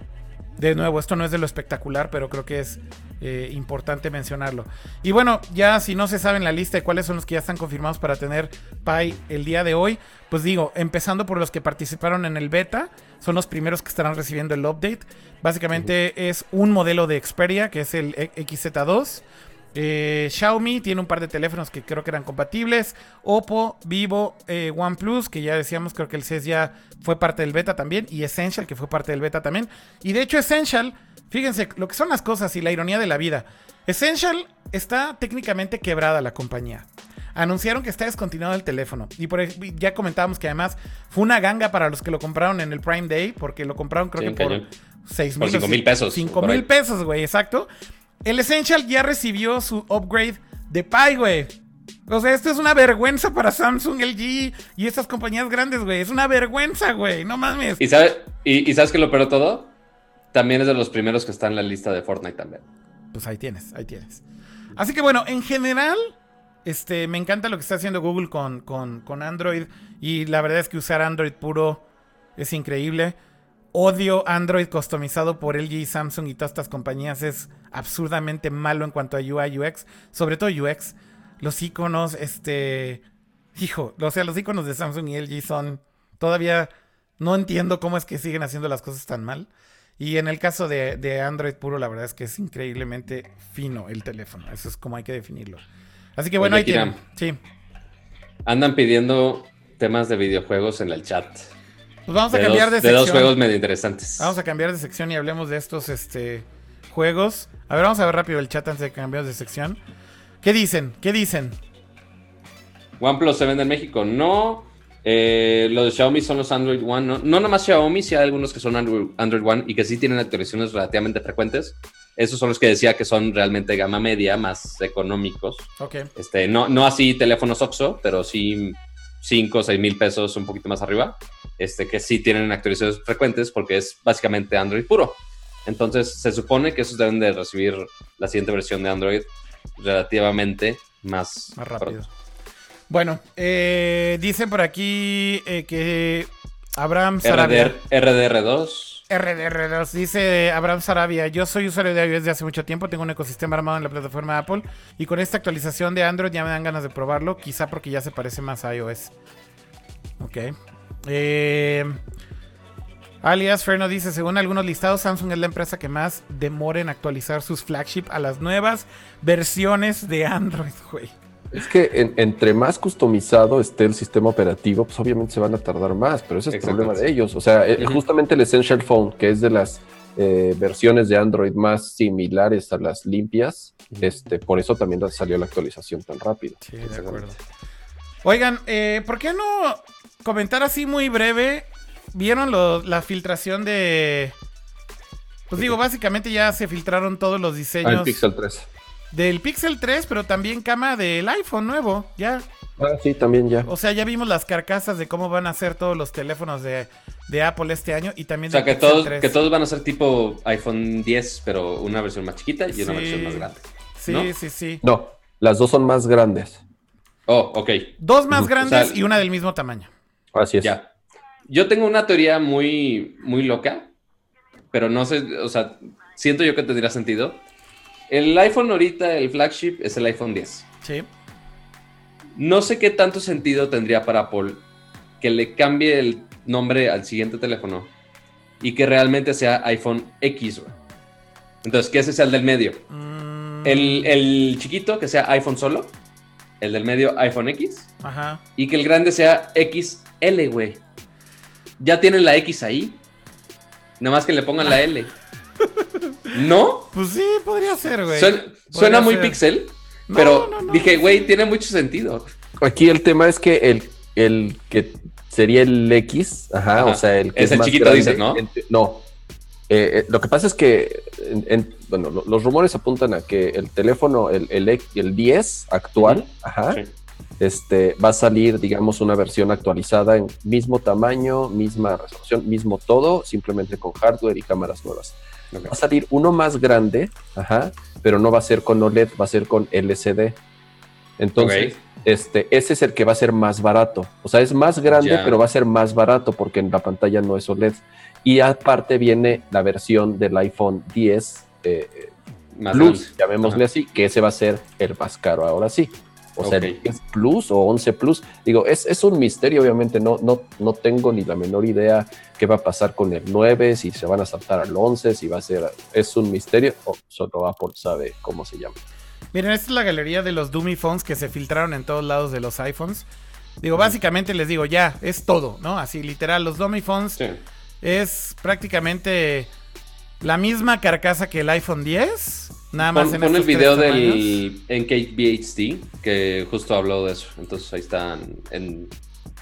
de nuevo, esto no es de lo espectacular, pero creo que es eh, importante mencionarlo. Y bueno, ya si no se sabe en la lista de cuáles son los que ya están confirmados para tener Pi el día de hoy, pues digo, empezando por los que participaron en el beta, son los primeros que estarán recibiendo el update. Básicamente es un modelo de Xperia, que es el E- XZ2. Eh, Xiaomi tiene un par de teléfonos que creo que eran compatibles. Oppo, Vivo, eh, OnePlus, que ya decíamos, creo que el 6 ya fue parte del beta también. Y Essential, que fue parte del beta también. Y de hecho, Essential, fíjense lo que son las cosas y la ironía de la vida. Essential está técnicamente quebrada la compañía. Anunciaron que está descontinuado el teléfono. Y por, ya comentábamos que además fue una ganga para los que lo compraron en el Prime Day, porque lo compraron creo Sí, que por cañón. 6 Por cinco mil pesos, 5 por mil pesos, güey, exacto. El Essential ya recibió su upgrade de Pi, güey. O sea, esto es una vergüenza para Samsung, LG y estas compañías grandes, güey. Es una vergüenza, güey. No mames. ¿Y, sabe- y, y sabes que lo peor todo? También es de los primeros que está en la lista de Fortnite también. Pues ahí tienes, ahí tienes. Así que bueno, en general, este, me encanta lo que está haciendo Google con, con, con Android. Y la verdad es que usar Android puro es increíble. Odio Android customizado por LG, Samsung y todas estas compañías. Es absurdamente malo en cuanto a UI, UX. Sobre todo UX. Los iconos, este... Hijo, o sea, los iconos de Samsung y LG son... Todavía no entiendo cómo es que siguen haciendo las cosas tan mal. Y en el caso de, de Android puro, la verdad es que es increíblemente fino el teléfono. Eso es como hay que definirlo. Así que bueno, Oye, ahí tienen. Sí. Andan pidiendo temas de videojuegos en el chat. Pues vamos a De, cambiar dos, de de sección. dos juegos medio interesantes. Vamos a cambiar de sección y hablemos de estos este, juegos. A ver, vamos a ver rápido el chat antes de que cambiemos de sección. ¿Qué dicen? ¿Qué dicen? OnePlus se vende en México. No. Eh, los de Xiaomi son los Android One. No, no nomás Xiaomi, sí hay algunos que son Android, Android One y que sí tienen actualizaciones relativamente frecuentes. Esos son los que decía que son realmente gama media, más económicos. Ok. Este, no, no así teléfonos OXO, pero sí 5 o 6 mil pesos un poquito más arriba. Este, que sí tienen actualizaciones frecuentes porque es básicamente Android puro. Entonces se supone que esos deben de recibir la siguiente versión de Android relativamente más, Más rápido. pronto. Bueno, eh, dice por aquí eh, que Abraham Sarabia. RDR, RDR2. RDR2, dice Abraham Sarabia, yo soy usuario de iOS de hace mucho tiempo, tengo un ecosistema armado en la plataforma de Apple y con esta actualización de Android ya me dan ganas de probarlo, quizá porque ya se parece más a iOS. Ok. Eh, alias Ferno dice, según algunos listados, Samsung es la empresa que más demora en actualizar sus flagship a las nuevas versiones de Android, güey. Es que en- entre más customizado esté el sistema operativo, pues obviamente se van a tardar más, pero ese es el problema de ellos. O sea, eh, justamente el Essential Phone, que es de las eh, versiones de Android más similares a las limpias, este, por eso también salió la actualización tan rápido. Sí, de acuerdo. Oigan, eh, ¿por qué no comentar así muy breve? ¿Vieron lo- la filtración de... Pues digo, básicamente ya se filtraron todos los Ah, el diseños Pixel 3. Del Pixel 3, pero también cama del iPhone nuevo, ya. Ah, sí, también ya. O sea, ya vimos las carcasas de cómo van a ser todos los teléfonos de, de Apple este año y también O sea, del que Pixel todos, 3. que todos van a ser tipo iPhone 10, pero una versión más chiquita y una versión más grande. Sí, ¿no? sí, sí. No, las dos son más grandes. Oh, ok. Dos más grandes O sea, y una del mismo tamaño. Así es. Ya. Yo tengo una teoría muy, muy loca, pero no sé, o sea, siento yo que tendría sentido. El iPhone ahorita, el flagship, es el iPhone 10. Sí. No sé qué tanto sentido tendría para Apple que le cambie el nombre al siguiente teléfono y que realmente sea iPhone X. güey. Entonces, que ese sea el del medio. Mm, El, el chiquito que sea iPhone solo, el del medio iPhone X Ajá. y que el grande sea XL, güey. Ya tienen la X ahí. Nada más que le pongan la L. ¿No? Pues sí, podría ser, güey. Suena, muy ser. pixel, No, pero no, no, dije, güey, sí. tiene mucho sentido. Aquí el tema es que el, el que sería el X, ajá, Ajá. o sea, el que Es el más chiquito, grande, dices, ¿no? no. Eh, eh, lo que pasa es que, en- en- bueno, lo- los rumores apuntan a que el teléfono, el, el, X- el 10 actual, ajá, Sí. este, va a salir, digamos, una versión actualizada en mismo tamaño, misma resolución, mismo todo, simplemente con hardware y cámaras nuevas. Va a salir uno más grande, ajá, pero no va a ser con OLED, va a ser con LCD. Entonces, este, ese es el que va a ser más barato. O sea, es más grande, pero va a ser más barato porque en la pantalla no es OLED. Y aparte viene la versión del iPhone 10 eh, Más Plus, llamémosle así, que ese va a ser el más caro ahora sí. O sea, el 10 Plus o 11 Plus. Digo, es, es un misterio, obviamente, no, no, no tengo ni la menor idea qué va a pasar con el 9, si se van a saltar al 11, si va a ser... Es un misterio, o solo Apple sabe cómo se llama. Miren, esta es la galería de los Dummy Phones que se filtraron en todos lados de los iPhones. Digo, básicamente les digo, ya, es todo, ¿no? Así, literal, los Dummy Phones Sí. es prácticamente la misma carcasa que el iPhone 10. Nada más Pon, en pon el video del NKBHD, que justo habló de eso. Entonces ahí están en,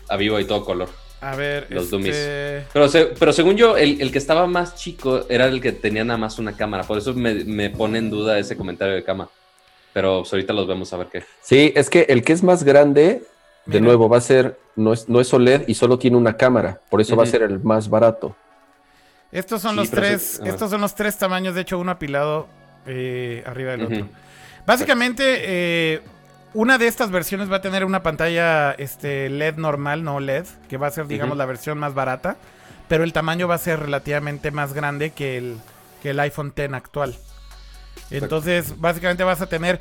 a vivo y todo color. A ver, los este, dummies. Pero, se- pero según yo, el, el que estaba más chico era el que tenía nada más una cámara. Por eso me, me pone en duda ese comentario de cama. Pero pues, ahorita los vemos a ver qué. Sí, es que el que es más grande, de nuevo, va a ser, no es, no es OLED y solo tiene una cámara. Por eso va a ser el más barato. Estos son Sí, los tres, estos son los tres tamaños, de hecho uno apilado eh, arriba del otro. Básicamente, eh, una de estas versiones va a tener una pantalla este, LED normal, no LED, que va a ser, digamos, la versión más barata, pero el tamaño va a ser relativamente más grande que el, que el iPhone X actual. Entonces, básicamente vas a tener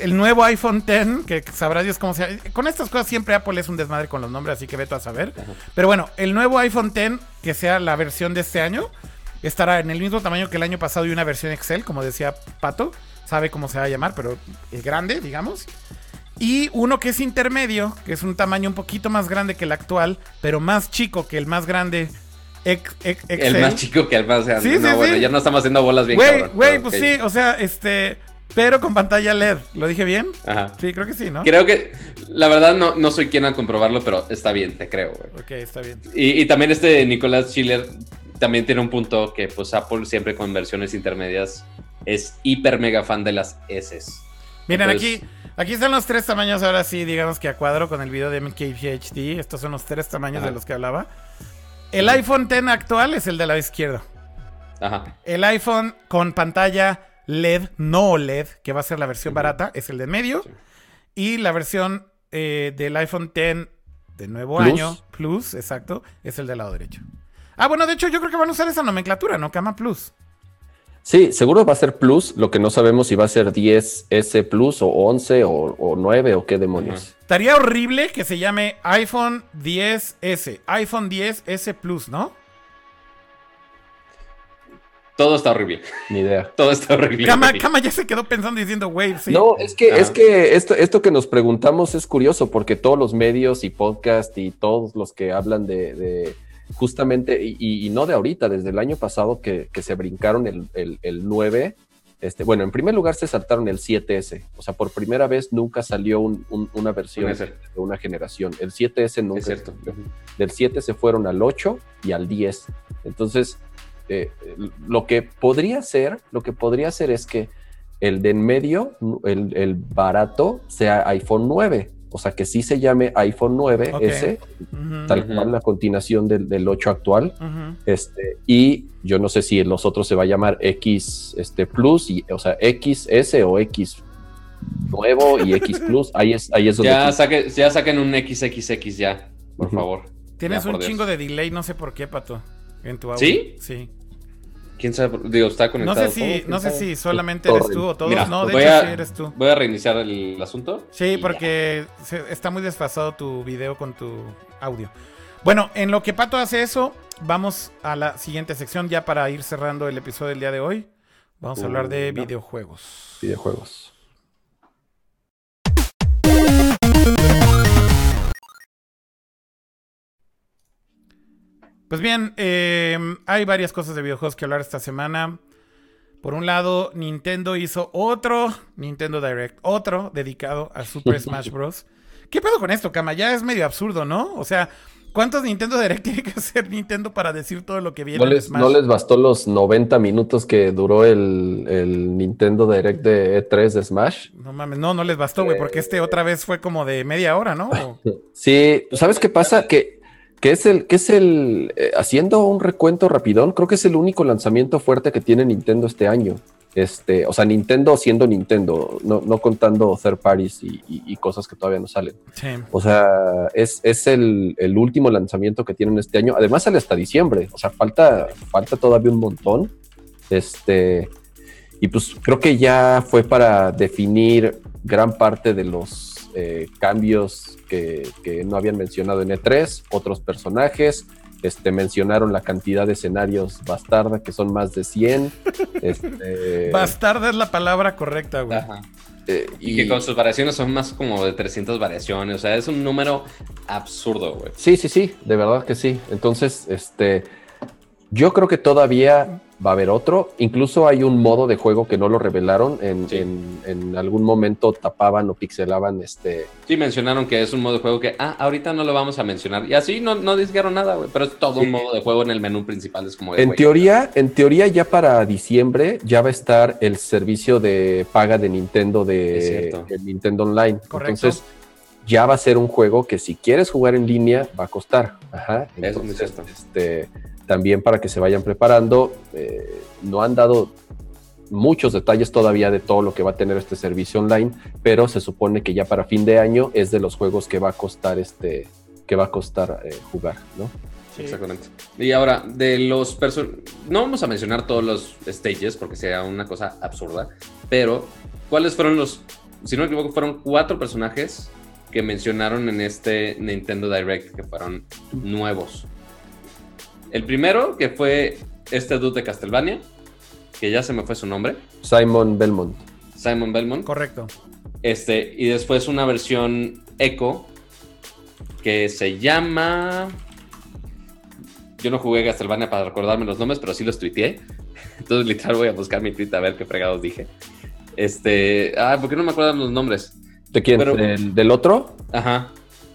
el nuevo iPhone X, que sabrá Dios cómo se Con estas cosas siempre Apple es un desmadre con los nombres, así que vete a saber. Pero bueno, el nuevo iPhone X, que sea la versión de este año, estará en el mismo tamaño que el año pasado y una versión Excel, como decía Pato. Sabe cómo se va a llamar, pero es grande, digamos. Y uno que es intermedio, que es un tamaño un poquito más grande que el actual, pero más chico que el más grande ex-. El más chico que el más grande. Sí, no, sí, bueno, sí. ya no estamos haciendo bolas bien Güey, güey, pues sí, o sea, este. Pero con pantalla LED. ¿Lo dije bien? Ajá. Sí, creo que sí, ¿no? Creo que, la verdad, no, no soy quien a comprobarlo, pero está bien, te creo, güey. Ok, está bien. Y, y también este Nicolás Schiller también tiene un punto que, pues, Apple siempre con versiones intermedias es hiper mega fan de las S. Miren, Entonces- aquí, aquí están los tres tamaños, ahora sí, digamos que a cuadro con el video de MKBHD. Estos son los tres tamaños Ajá. de los que hablaba. El iPhone X actual es el de la izquierda. Ajá. El iPhone con pantalla LED, no OLED, que va a ser la versión barata, es el de medio. Sí. Y la versión eh, del iPhone X de nuevo Plus. año, Plus, exacto, es el del lado derecho. Ah, bueno, de hecho yo creo que van a usar esa nomenclatura, ¿no? Cama Plus. Sí, seguro va a ser Plus, lo que no sabemos si va a ser 10S Plus o 11 o, o 9 o qué demonios. Estaría horrible que se llame iPhone 10S, iPhone 10S Plus, ¿no? Todo está horrible. Ni idea. Todo está horrible. Cama. Cama ya se quedó pensando y diciendo, güey, sí. No, es que, es que esto, esto que nos preguntamos es curioso porque todos los medios y podcast y todos los que hablan de, de justamente, y, no de ahorita, desde el año pasado que, que se brincaron el, el, el 9, este, bueno, en primer lugar se saltaron el 7S, o sea, por primera vez nunca salió un- un- una versión Un de una generación. El 7S nunca Es cierto. salió. Del 7 se fueron al 8 y al 10. Entonces, eh, lo que podría ser, lo que podría ser es que el de en medio, el, el barato, sea iPhone 9. O sea, que sí se llame iPhone 9S, Ujú, tal Ujú. cual la continuación del, del 8 actual. ujú. Este, y yo no sé si en los otros se va a llamar X este, Plus, y, o sea, XS o X nuevo y X Plus. Ahí es, ahí es donde. Ya, saque- ya saquen un XXX ya, por favor. Tienes Ya, un Dios. chingo de delay, no sé por qué, Pato, en tu audio. ¿Sí? Sí. ¿Quién sabe? Digo, está No conectado. sé si, no sé si solamente eres tú o todos. Mira, no, de voy hecho a- sí eres tú. Voy a reiniciar el asunto. Sí, porque se- está muy desfasado tu video con tu audio. Bueno, en lo que Pato hace eso, vamos a la siguiente sección ya para ir cerrando el episodio del día de hoy. Vamos a hablar de no. videojuegos. videojuegos. Pues bien, eh, hay varias cosas de videojuegos que hablar esta semana. Por un lado, Nintendo hizo otro Nintendo Direct, otro dedicado a Super Smash Bros. ¿Qué pedo con esto, Kama? Ya es medio absurdo, ¿no? O sea, ¿cuántos Nintendo Direct tiene que hacer Nintendo para decir todo lo que viene ¿No les, Smash? no les bastó los 90 minutos que duró el, el Nintendo Direct de E3 de Smash? No mames, no, no les bastó, güey, porque este otra vez fue como de media hora, ¿no? Sí, ¿sabes qué pasa? Que, que es el, que es el, eh, haciendo un recuento rapidón, creo que es el único lanzamiento fuerte que tiene Nintendo este año. Este, o sea, Nintendo siendo Nintendo, no, no contando third parties y, y- y cosas que todavía no salen. Sí. O sea, es, es el, el último lanzamiento que tienen este año. Además sale hasta diciembre. O sea, falta, falta todavía un montón. Este, y pues creo que ya fue para definir gran parte de los eh, cambios que, que no habían mencionado en E3, otros personajes. Este, mencionaron la cantidad de escenarios bastarda, que son más de 100. Este, Bastarda es la palabra correcta, güey. Ajá. eh, Y, que con sus variaciones son más como de 300 variaciones. O sea, es un número absurdo, güey. Sí, sí, sí, de verdad que sí. Entonces, este, yo creo que todavía va a haber otro. Incluso hay un modo de juego que no lo revelaron. En, Sí. en- en algún momento tapaban o pixelaban este. Sí, mencionaron que es un modo de juego que, ah, ahorita no lo vamos a mencionar. Y así no, no dijeron nada, güey. Pero es todo Sí. un modo de juego en el menú principal. Es como de, En teoría, en teoría, ya para diciembre ya va a estar el servicio de paga de Nintendo de Nintendo Online. Correcto. Entonces, ya va a ser un juego que si quieres jugar en línea va a costar. Ajá. Eso es Entonces, este, también para que se vayan preparando, eh, no han dado muchos detalles todavía de todo lo que va a tener este servicio online, pero se supone que ya para fin de año es de los juegos que va a costar este que va a costar eh, jugar, ¿no? Exactamente. Y ahora, de los. No vamos a mencionar todos los stages porque sería una cosa absurda. Pero, ¿cuáles fueron los. Si no me equivoco, fueron cuatro personajes que mencionaron en este Nintendo Direct que fueron nuevos. El primero, que fue este dude de Castlevania, que ya se me fue su nombre, Simon Belmont. Simon Belmont. Correcto. Este, y después una versión Echo que se llama. Yo no jugué Castlevania para recordarme los nombres, pero sí los tuiteé. Entonces, literal, voy a buscar mi tweet a ver qué fregados dije. Este, ah, ¿por qué no me acuerdan los nombres? ¿De quién? Pero- ¿Del, del otro? Ajá.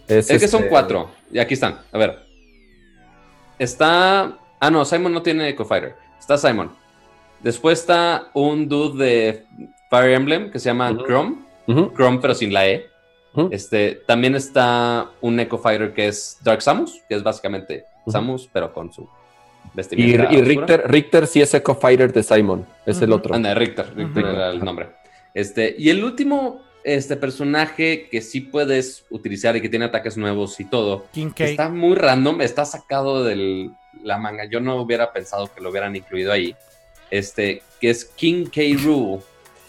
Es, Es que son este, cuatro. Y aquí están. A ver. Está. Ah, no, Simon no tiene Echo Fighter. Está Simon. Después está un dude de Fire Emblem que se llama. Chrome. Chrome, pero sin la E. Este, también está un Echo Fighter que es Dark Samus, que es básicamente. Samus, pero con su vestimenta. y. Richter, Richter sí es Echo Fighter de Simon. Es el otro. Anda, Richter, Richter Ujú. era el nombre. Este, y el último este personaje que sí puedes utilizar y que tiene ataques nuevos y todo, King K. está muy random, está sacado de la manga. Yo no hubiera pensado que lo hubieran incluido ahí. Este, que es King K. Rool.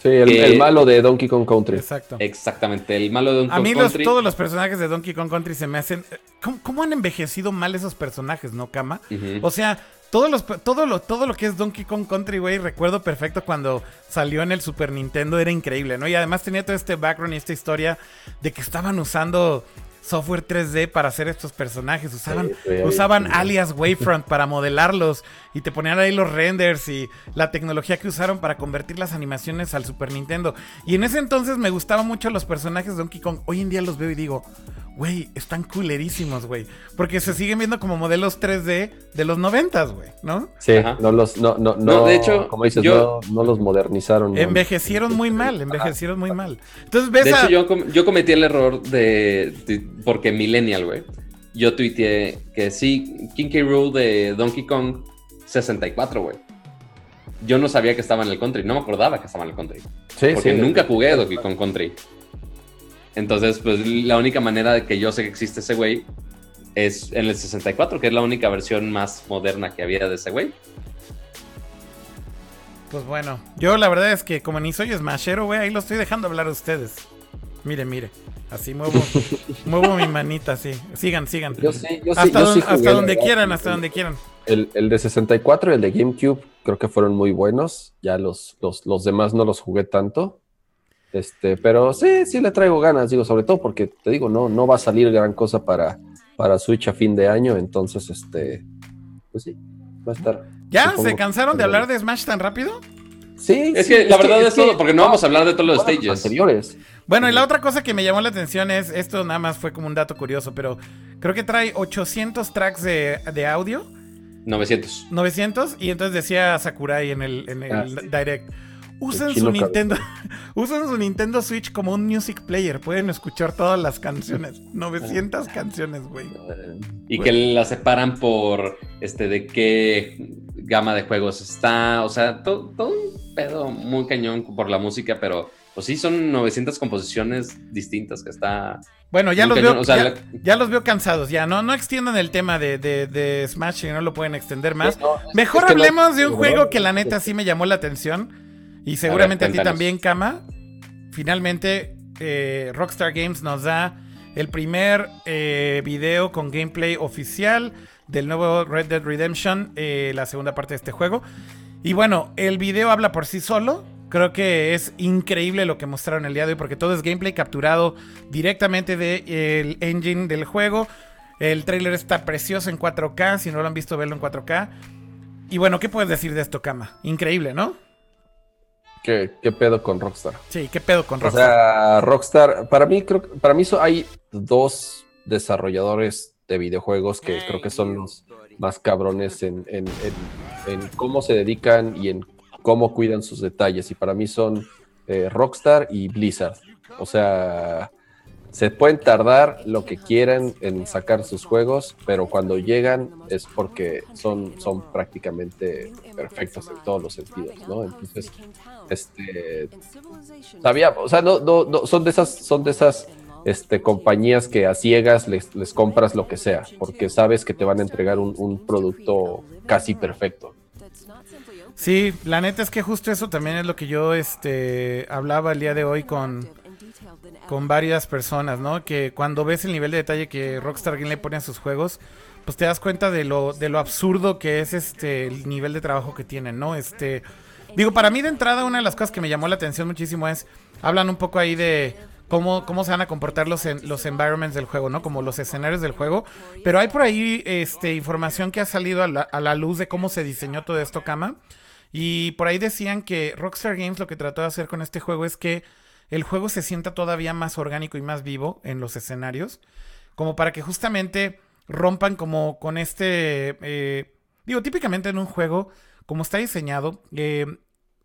Sí, el, que- el malo de Donkey Kong Country. Exacto. Exactamente, el malo de un A mí los, todos los personajes de Donkey Kong Country se me hacen... ¿Cómo, cómo han envejecido mal esos personajes, no, Kama? O sea, todos los, todo, lo, todo lo que es Donkey Kong Country, güey, recuerdo perfecto cuando salió en el Super Nintendo, era increíble, ¿no? Y además tenía todo este background y esta historia de que estaban usando software 3D para hacer estos personajes. Usaban, Sí, sí, usaban alias Wavefront para modelarlos y te ponían ahí los renders y la tecnología que usaron para convertir las animaciones al Super Nintendo. Y en ese entonces me gustaban mucho los personajes de Donkey Kong. Hoy en día los veo y digo, güey, están culerísimos, güey. Porque se siguen viendo como modelos 3D de los 90, güey, ¿no? Sí, Ajá. no los, no, no, No, no, de hecho, como dices, yo- no, no los modernizaron. ¿no? Envejecieron muy mal, envejecieron muy mal. Entonces ves De a... hecho, yo, com- yo cometí el error de, de- Porque Millennial, güey. Yo tuiteé que sí, King K. Rool de Donkey Kong 64, güey. Yo no sabía que estaba en el country, no me acordaba que estaba en el country. Sí, Porque sí. nunca jugué Donkey Kong Country. Entonces, pues la única manera de que yo sé que existe ese güey es en el 64, que es la única versión más moderna que había de ese güey. Pues bueno, yo la verdad es que como ni soy smashero, güey, ahí lo estoy dejando hablar a ustedes. Mire, mire. Así muevo, muevo mi manita, así. Sigan, sigan. Yo sí, yo sí, hasta yo don- sí jugué, hasta donde verdad. quieran, hasta donde quieran. El, el de 64 y el de GameCube creo que fueron muy buenos. Ya los, los, los demás no los jugué tanto. Este, pero sí, sí le traigo ganas, digo, sobre todo porque te digo, no, no va a salir gran cosa para, para Switch a fin de año, entonces este, pues sí, va a estar. ¿Ya supongo se cansaron de que- hablar de Smash tan rápido? Sí, Es sí, que la verdad es, que- todo, porque no vamos a hablar de todos los todos stages. anteriores. Bueno, y la otra cosa que me llamó la atención es, esto nada más fue como un dato curioso, pero creo que trae 800 tracks de, de audio, 900. 900, y entonces decía Sakurai en el, en el Ah. Direct. Usen su Nintendo, usen su Nintendo Switch como un music player, pueden escuchar todas las canciones, 900 canciones, güey. Y que la separan por este de qué gama de juegos está. O sea, to- todo un pedo muy cañón por la música, pero pues sí son 900 composiciones distintas que está. Bueno, ya los cañón, veo, o sea, ya, la- ya los veo cansados, ya, no, no extiendan el tema de, de, de Smash si no lo pueden extender más. No, es- Mejor es que no- hablemos de un juego que la neta sí me llamó la atención. Y seguramente a, ti también, Kama. Finalmente, eh, Rockstar Games nos da el primer eh, video con gameplay oficial del nuevo Red Dead Redemption, eh, la segunda parte de este juego. Y bueno, el video habla por sí solo. Creo que es increíble lo que mostraron el día de hoy porque todo es gameplay capturado directamente del engine del juego. El trailer está precioso en 4K, si no lo han visto, verlo en 4K. Y bueno, ¿qué puedes decir de esto, Kama? Increíble, ¿no? ¿Qué, qué pedo con Rockstar? Sí, ¿qué pedo con O Rockstar? sea, Rockstar, para mí, creo, para mí hay dos desarrolladores de videojuegos que creo que son los más cabrones en, en- en- en cómo se dedican y en cómo cuidan sus detalles. Y para mí son eh, Rockstar y Blizzard. O sea, se pueden tardar lo que quieran en sacar sus juegos, pero cuando llegan es porque son, son prácticamente perfectos en todos los sentidos, ¿no? Entonces, este sabía, o sea, no, no, no, son de esas, son de esas este, compañías que a ciegas les, les compras lo que sea, porque sabes que te van a entregar un, un producto casi perfecto. Sí, la neta es que justo eso también es lo que yo este, hablaba el día de hoy con, con varias personas, ¿no? Que cuando ves el nivel de detalle que Rockstar Game le pone a sus juegos, pues te das cuenta de lo, de lo absurdo que es este el nivel de trabajo que tienen, ¿no? Este, digo, para mí de entrada una de las cosas que me llamó la atención muchísimo es, hablan un poco ahí de cómo, cómo se van a comportar los, en- los environments del juego, ¿no? Como los escenarios del juego. Pero hay por ahí este, información que ha salido a la, a la luz de cómo se diseñó todo esto, Kama. Y por ahí decían que Rockstar Games lo que trató de hacer con este juego es que el juego se sienta todavía más orgánico y más vivo en los escenarios, como para que justamente rompan como con este, eh, digo, típicamente en un juego, como está diseñado, eh,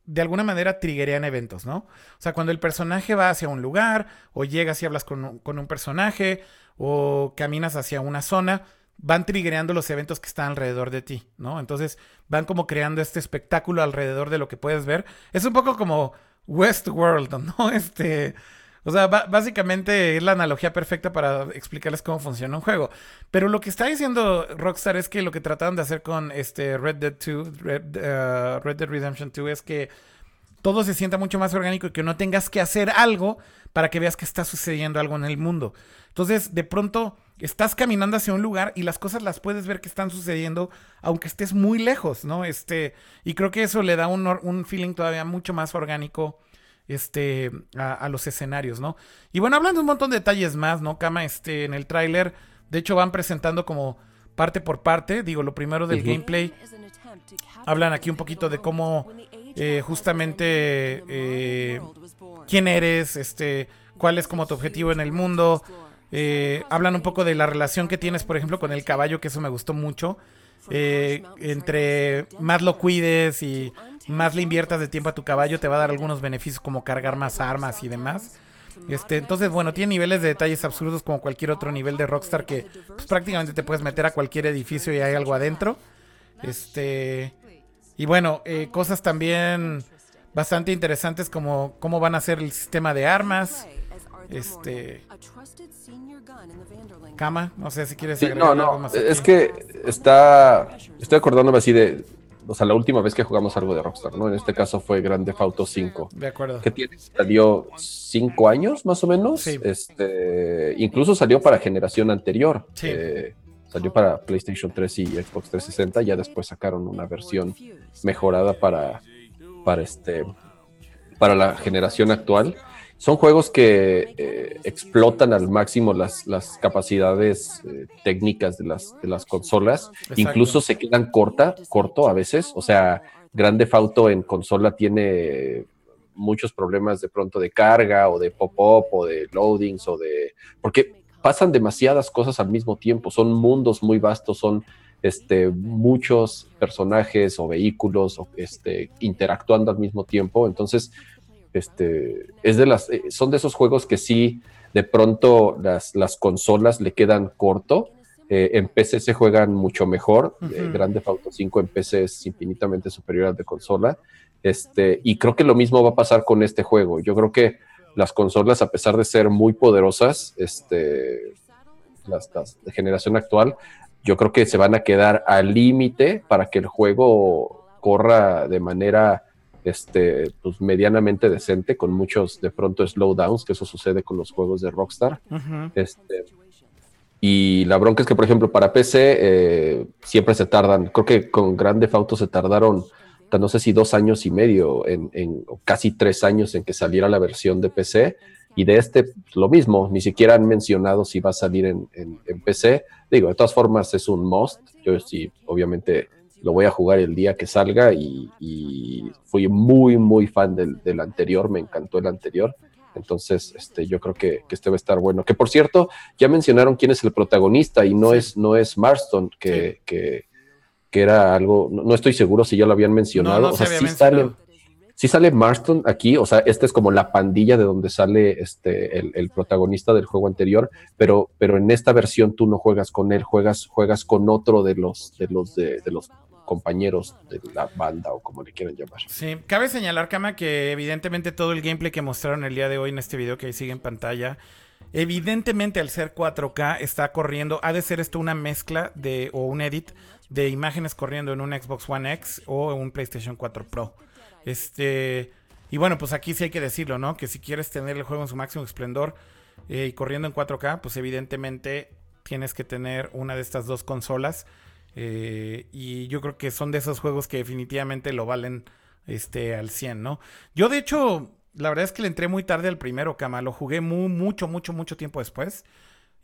de alguna manera triggerean eventos, ¿no? O sea, cuando el personaje va hacia un lugar, o llegas y hablas con con un personaje, o caminas hacia una zona, van triggereando los eventos que están alrededor de ti, ¿no? Entonces van como creando este espectáculo alrededor de lo que puedes ver. Es un poco como Westworld, ¿no? Este, o sea, básicamente es la analogía perfecta para explicarles cómo funciona un juego. Pero lo que está diciendo Rockstar es que lo que trataron de hacer con este Red Dead 2, Red, uh, Red Dead Redemption 2 es que todo se sienta mucho más orgánico y que no tengas que hacer algo para que veas que está sucediendo algo en el mundo. Entonces, de pronto estás caminando hacia un lugar y las cosas las puedes ver que están sucediendo aunque estés muy lejos, ¿no? Este, y creo que eso le da un, un feeling todavía mucho más orgánico este, a, los escenarios, ¿no? Y bueno, hablando de un montón de detalles más, ¿no? Kama, este, en el tráiler, de hecho van presentando como parte por parte, digo, lo primero del gameplay, hablan aquí un poquito de cómo eh, justamente eh, quién eres, este, cuál es como tu objetivo en el mundo, eh, hablan un poco de la relación que tienes, por ejemplo, con el caballo, que eso me gustó mucho. Eh, entre más lo cuides y más le inviertas de tiempo a tu caballo, te va a dar algunos beneficios como cargar más armas y demás. Este, entonces, bueno, tiene niveles de detalles absurdos como cualquier otro nivel de Rockstar que pues, prácticamente te puedes meter a cualquier edificio y hay algo adentro. Este, y bueno, eh, cosas también bastante interesantes como cómo van a ser el sistema de armas. Este, Cama, no sé si quieres no, no, es que está, estoy acordándome así de, o sea, la última vez que jugamos algo de Rockstar, ¿no? En este caso fue Grande Auto 5. De acuerdo. Que tiene, salió cinco años más o menos. Sí. Este, incluso salió para generación anterior. Sí. Eh, salió para PlayStation 3 y Xbox 360. Ya después sacaron una versión mejorada para, para este, para la generación actual. Son juegos que eh, explotan al máximo las, las capacidades eh, técnicas de las, de las consolas. Incluso se quedan corta, corto a veces. O sea, Grande Auto en consola tiene muchos problemas de pronto de carga o de pop-up o de loadings o de... Porque pasan demasiadas cosas al mismo tiempo. Son mundos muy vastos, son este, muchos personajes o vehículos este, interactuando al mismo tiempo. Entonces, este, es de las, eh, son de esos juegos que sí, de pronto las, las consolas le quedan corto. Eh, en PC se juegan mucho mejor. Uh Grande Auto 5 en PC es infinitamente superior al de consola. Este, y creo que lo mismo va a pasar con este juego. Yo creo que las consolas, a pesar de ser muy poderosas, este, las, las de generación actual, yo creo que se van a quedar al límite para que el juego corra de manera este, pues medianamente decente, con muchos de pronto slowdowns, que eso sucede con los juegos de Rockstar. este, y la bronca es que, por ejemplo, para PC eh, siempre se tardan, creo que con Grande Auto se tardaron, no sé si dos años y medio, en, casi tres años en que saliera la versión de PC. Y de este, pues, lo mismo, ni siquiera han mencionado si va a salir en, en PC. Digo, de todas formas es un must. Yo sí, obviamente lo voy a jugar el día que salga y, fui muy, muy fan del, anterior, me encantó el anterior. Entonces, este, yo creo que, este va a estar bueno. Que por cierto, ya mencionaron quién es el protagonista y no es, no es Marston, que, que, era algo, no, estoy seguro si ya lo habían mencionado. o sea, sí sale, sí sale Marston aquí, o sea, esta es como la pandilla de donde sale este, el, protagonista del juego anterior, pero, pero en esta versión tú no juegas con él, juegas, juegas con otro de los, de los, de los compañeros de la banda o como le quieran llamar. Sí, cabe señalar, Kama, que evidentemente todo el gameplay que mostraron el día de hoy en este video que ahí sigue en pantalla, evidentemente al ser 4K está corriendo, ha de ser esto una mezcla de o un edit de imágenes corriendo en un Xbox One X o un PlayStation 4 Pro. Este, y bueno, pues aquí sí hay que decirlo, ¿no? Que si quieres tener el juego en su máximo esplendor eh, y corriendo en 4K, pues evidentemente tienes que tener una de estas dos consolas. Eh, y yo creo que son de esos juegos que definitivamente lo valen este, al 100, ¿no? Yo, de hecho, la verdad es que le entré muy tarde al primero, Cama. Lo jugué muy, mucho, mucho, mucho tiempo después.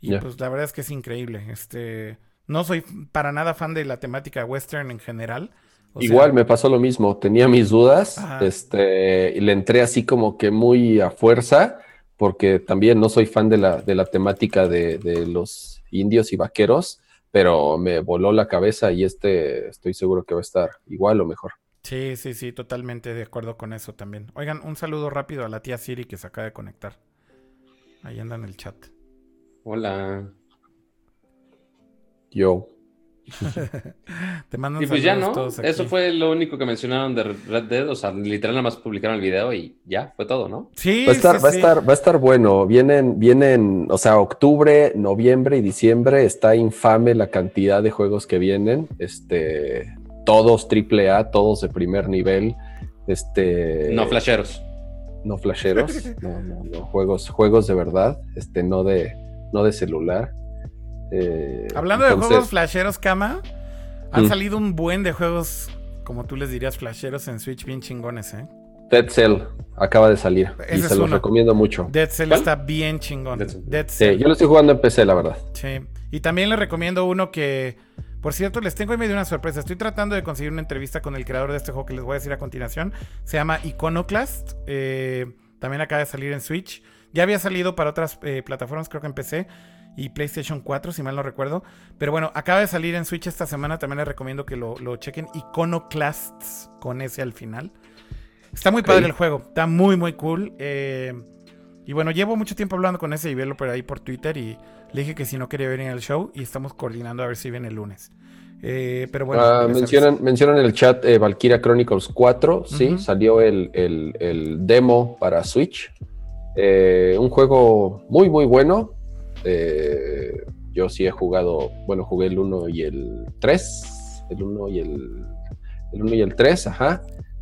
Y pues la verdad es que es increíble. Este, no soy para nada fan de la temática western en general. O sea, Igual me pasó lo mismo, tenía mis dudas, Ajá. este, y le entré así como que muy a fuerza, porque también no soy fan de la, de la temática de, de los indios y vaqueros, pero me voló la cabeza y este estoy seguro que va a estar igual o mejor. Sí, sí, sí, totalmente de acuerdo con eso también. Oigan, un saludo rápido a la tía Siri que se acaba de conectar. Ahí anda en el chat. Hola. Yo. Te mandan Y pues ya, ¿no? todos aquí. Eso fue lo único que mencionaron de Red Dead. O sea, literal nada más publicaron el video y ya, fue todo, ¿no? Sí, Va a estar, sí, va a sí. estar, va a estar bueno. Vienen, vienen, o sea, octubre, noviembre y diciembre está infame la cantidad de juegos que vienen. Este, todos triple A, todos de primer nivel. Este, No flasheros. no flasheros, no, no, no, juegos, juegos de verdad, este, no de, no de celular. Eh, Hablando de juegos flasheros, Kama, han Mm. salido un buen de juegos, como tú les dirías, flasheros en Switch bien chingones, ¿eh? Dead Cell acaba de salir y se los uno. recomiendo mucho. Dead Cell ¿Cuál? está bien chingón. Dead Cell. Dead Sí, Cell. yo lo estoy jugando en PC, la verdad. Sí. Y también les recomiendo uno que, por cierto, les tengo en medio una sorpresa. Estoy tratando de conseguir una entrevista con el creador de este juego que les voy a decir a continuación. Se llama Iconoclast. Eh, también acaba de salir en Switch. Ya había salido para otras eh, plataformas, creo que en PC y PlayStation 4, si mal no recuerdo. Pero bueno, acaba de salir en Switch esta semana. También les recomiendo que lo, lo chequen. Iconoclasts con S al final. Está muy padre el juego. Está muy, muy cool. Eh, y bueno, llevo mucho tiempo hablando con ese developer ahí por Twitter y le dije que si no quería venir al show y estamos coordinando a ver si viene el lunes. Eh, pero bueno, Ah, mencionan, mencionan en el chat eh, Valkyria Chronicles 4, sí, salió el, el- el demo para Switch. Eh, un juego muy, muy bueno. Eh, yo sí he jugado, bueno, jugué el 1 y el 3. El 1 y el, el 1 y el 3, ajá.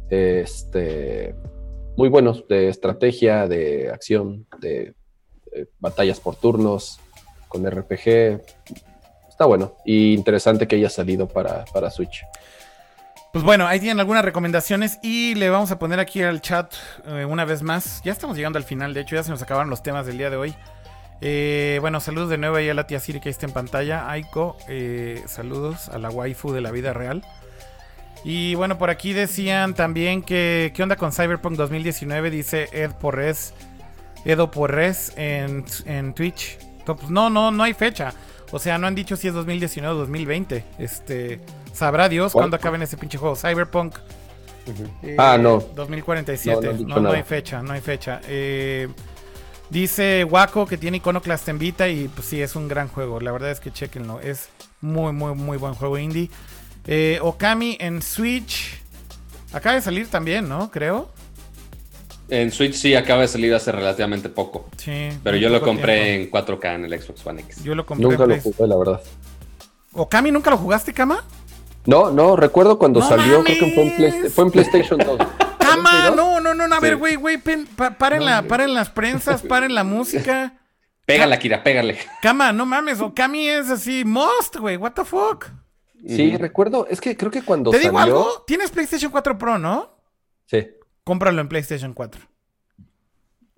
Este, muy buenos de estrategia, de acción, de, batallas por turnos, con RPG. Está bueno y interesante que haya salido para, para Switch. Pues bueno, ahí tienen algunas recomendaciones y le vamos a poner aquí al chat eh, una vez más. Ya estamos llegando al final, de hecho ya se nos acabaron los temas del día de hoy. Eh, bueno, saludos de nuevo ahí a la tía Siri que está en pantalla. Aiko, eh, saludos a la waifu de la vida real. Y bueno, por aquí decían también que qué onda con Cyberpunk 2019, dice Ed Porres, Edo Porres en, en Twitch. Pues no, no, no hay fecha. O sea, no han dicho si es 2019 o 2020. Este, sabrá Dios cuándo acaben ese pinche juego. Cyberpunk eh, Ah, no. 2047. No, no hay fecha, no hay fecha. Eh, dice Waco que tiene Iconoclast en Vita y pues sí, es un gran juego. La verdad es que chequenlo. Es muy, muy, muy buen juego indie. Eh, Okami en Switch. Acaba de salir también, ¿no? Creo. En Switch sí acaba de salir hace relativamente poco. Sí. Pero yo lo compré tiempo. en 4K en el Xbox One X. Yo lo compré Nunca en lo jugué, la verdad. ¿Okami nunca lo jugaste, Kama? No, no, recuerdo cuando ¡No salió, creo que fue en, fue en PlayStation 2. ¡Kama! ¿Sí, No, no, no, no. A ver, güey, güey. pa- Paren, la, paren las prensas, paren la música. Pégale, Kira, pégale. Kama, no mames. Okami es así, most, güey. What the fuck. Sí, recuerdo, es que creo que cuando ¿Te digo algo? Tienes PlayStation 4 Pro, ¿no? Sí, Cómpralo en PlayStation 4.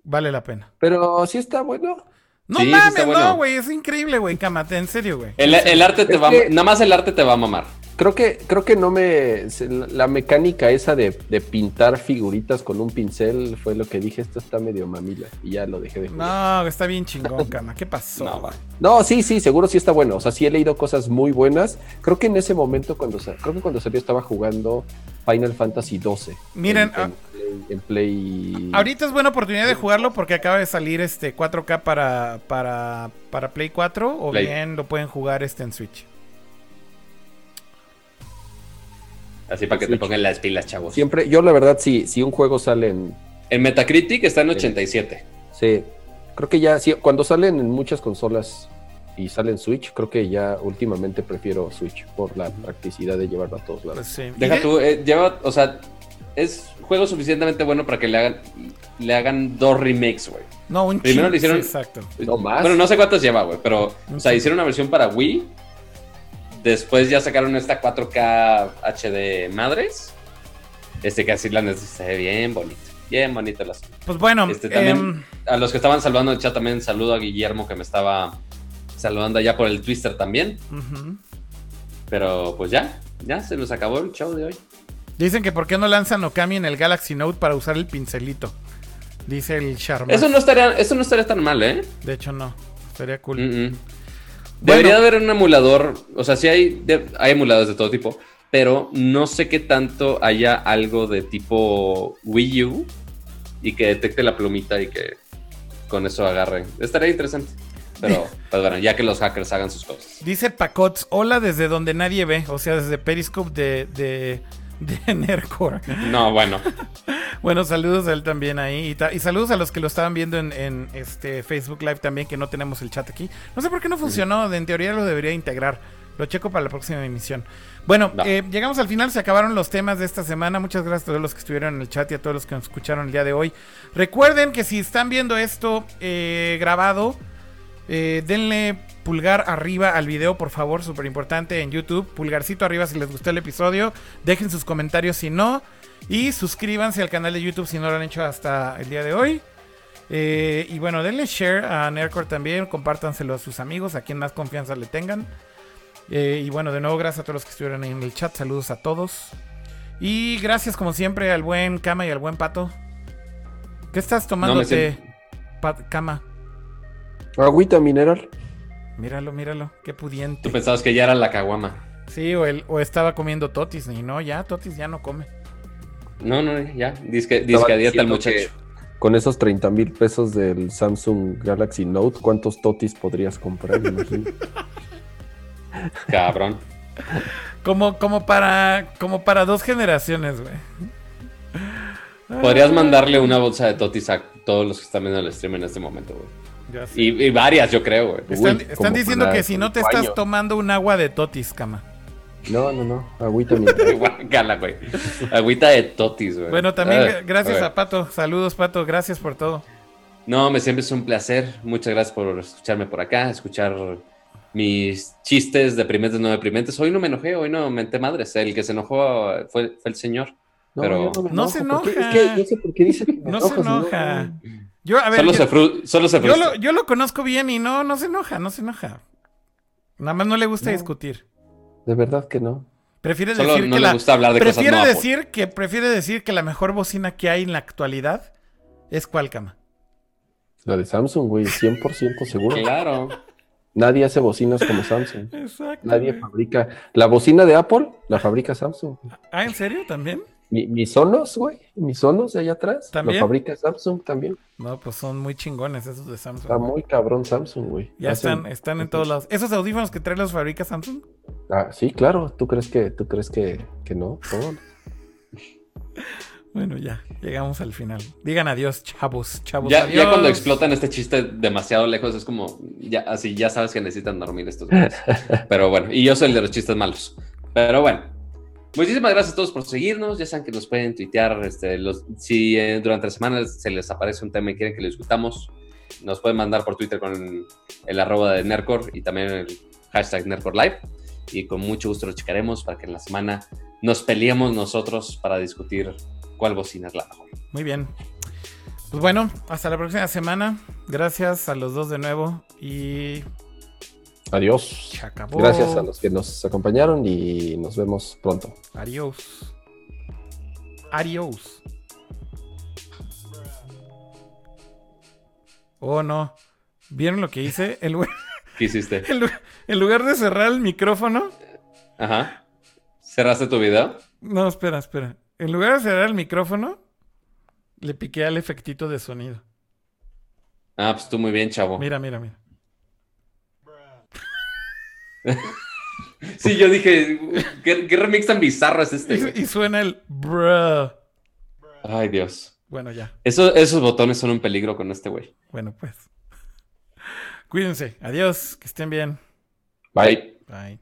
Vale la pena. pero sí está bueno. No Sí, sí mames, no, güey. Es increíble, güey. Kama, en serio, güey. El, el arte te Es va que- Nada más el arte te va a mamar. Creo que, creo que no me... La mecánica esa de, de pintar figuritas con un pincel fue lo que dije, esto está medio mamila. Y ya lo dejé de jugar. No, está bien chingón, Kama. ¿Qué pasó? No, va. No, sí, sí, seguro sí está bueno. O sea, sí he leído cosas muy buenas. Creo que en ese momento, cuando creo que cuando salió estaba jugando Final Fantasy XII. Miren, en, ah, en Play, en Play- Ahorita es buena oportunidad de jugarlo porque acaba de salir este 4K para, para, para Play 4 o Play. bien lo pueden jugar este en Switch. Así para que te pongan las pilas, chavos. Siempre, yo la verdad, sí, si un juego sale en. En Metacritic está en 87. Sí, creo que ya, sí, cuando salen en muchas consolas y salen Switch, creo que ya últimamente prefiero Switch por la practicidad de llevarlo a todos lados. Pues sí. Deja tú, eh, lleva, o sea, es juego suficientemente bueno para que le hagan, le hagan dos remakes, güey. No, un primero chin- le hicieron- sí, exacto. No más. Bueno, no sé cuántos lleva, güey, pero, o sea, hicieron una versión para Wii. Después ya sacaron esta 4K HD madres. Este que así la se ve bien bonito. Bien bonito asunto. Pues bueno, Este, también- em, A los que estaban saludando en el chat también saludo a Guillermo que me estaba saludando allá por el Twister también. Pero pues ya, ya se nos acabó el show de hoy. Dicen que por qué no lanzan Okami en el Galaxy Note para usar el pincelito. Dice el Sharma. Eso no estaría, eso no estaría tan mal, ¿eh? De hecho, no. Estaría cool. Mm, mm. Debería haber un emulador, o sea, sí hay, de- hay emuladores de todo tipo, pero no sé qué tanto haya algo de tipo Wii U y que detecte la plumita y que con eso agarre. Estaría interesante. Pero, pues bueno, ya que los hackers hagan sus cosas. Dice Pacots, hola desde donde nadie ve, o sea, desde Periscope de, de, de Nerdcore. No, bueno. Bueno, saludos a él también ahí. Y, saludos a los que lo estaban viendo en, en, este Facebook Live también, que no tenemos el chat aquí. No sé por qué no funcionó, en teoría lo debería integrar. Lo checo para la próxima emisión. Bueno, eh, llegamos al final, se acabaron los temas de esta semana. Muchas gracias a todos los que estuvieron en el chat y a todos los que nos escucharon el día de hoy. Recuerden que si están viendo esto eh, grabado, eh, denle pulgar arriba al video, por favor, súper importante en YouTube. Pulgarcito arriba si les gustó el episodio. Dejen sus comentarios si no. Y suscríbanse al canal de YouTube si no lo han hecho hasta el día de hoy. Eh, y bueno, denle share a Nerdcore también. Compártanselo a sus amigos, a quien más confianza le tengan. Eh, y bueno, de nuevo, gracias a todos los que estuvieron ahí en el chat. Saludos a todos. Y gracias, como siempre, al buen Kama y al buen Pato. ¿Qué estás tomándote, Pat- Kama? Agüita mineral. Míralo, míralo, qué pudiente. Tú pensabas que ya era la caguama. Sí, o, el, o estaba comiendo totis, y no, ya, totis ya no come. No, no, ya. Dice que, dice Estaba que a dieta el muchacho. que Con esos 30 mil pesos del Samsung Galaxy Note, ¿cuántos totis podrías comprar? Me imagino. Cabrón. Como, como para, como para dos generaciones, güey. Podrías mandarle una bolsa de totis a todos los que están viendo el stream en este momento, güey. Y, y varias, yo creo, güey. Están, Uy, están como diciendo que si no te estás baño. tomando un agua de totis, Kama. No, no, no. Agüita. Guácala, güey. Agüita de totis, güey. Bueno, también Ah, gra- gracias a Pato. Saludos, Pato. Gracias por todo. No, me siempre es un placer. Muchas gracias por escucharme por acá, escuchar mis chistes deprimentes, no deprimentes. Hoy no me enojé, hoy no menté madres. El que se enojó fue, fue el señor. No, Pero- No se enoja. Es que no sé por qué dice que me No se enojo, enoja. Yo, a ver, Solo, yo, se fru- solo se yo frustra. lo, yo lo conozco bien y no, no se enoja, no se enoja. Nada más no le gusta No. discutir. De verdad que no. Prefiere Solo decir no que le la, gusta hablar de cosas prefiere Apple. decir que prefiere decir que la mejor bocina que hay en la actualidad es Kama. La de Samsung, güey, 100% seguro. Claro. Nadie hace bocinas como Samsung. Exacto. Nadie fabrica. La bocina de Apple la fabrica Samsung. Ah, ¿en serio también? Mi- mis Sonos, güey, mis Sonos de allá atrás, ¿También? lo fabrica Samsung también. No, pues son muy chingones esos de Samsung. Está muy cabrón Samsung, güey. Ya Hacen- están, están en todos lados. ¿Esos audífonos que trae los fabrica Samsung? Ah, sí, claro. ¿Tú crees que, tú crees que, que no? No. Bueno, ya, llegamos al final. Digan adiós, chavos, chavos. Ya, adiós. ya cuando explotan este chiste demasiado lejos es como, ya, así ya sabes que necesitan dormir estos güeyes. Pero bueno, y yo soy el de los chistes malos. Pero bueno, muchísimas gracias a todos por seguirnos. Ya saben que nos pueden tuitear, este, los, si eh, durante la semana se les aparece un tema y quieren que lo discutamos, nos pueden mandar por Twitter con el arroba de Nercor y también el hashtag Nercor Live. Y con mucho gusto lo checaremos para que en la semana nos peleemos nosotros para discutir cuál bocina es la mejor. Muy bien. Pues bueno, hasta la próxima semana. Gracias a los dos de nuevo. Y Adiós. se acabó. Gracias a los que nos acompañaron y nos vemos pronto. Adiós. Adiós. Oh, no. ¿Vieron lo que hice? El güey- ¿Qué hiciste? en lugar de cerrar el micrófono. Ajá. ¿Cerraste tu video? No, espera, espera. En lugar de cerrar el micrófono, le piqué al efectito de sonido. Ah, pues tú muy bien, chavo. Mira, mira, mira. Sí, yo dije, ¿qué, qué remix tan bizarro es este? güey? Y, y suena el bruh. Ay, Dios. Bueno, ya. Eso- esos botones son un peligro con este güey. Bueno, pues. Cuídense. Adiós. Que estén bien. Bye. Bye.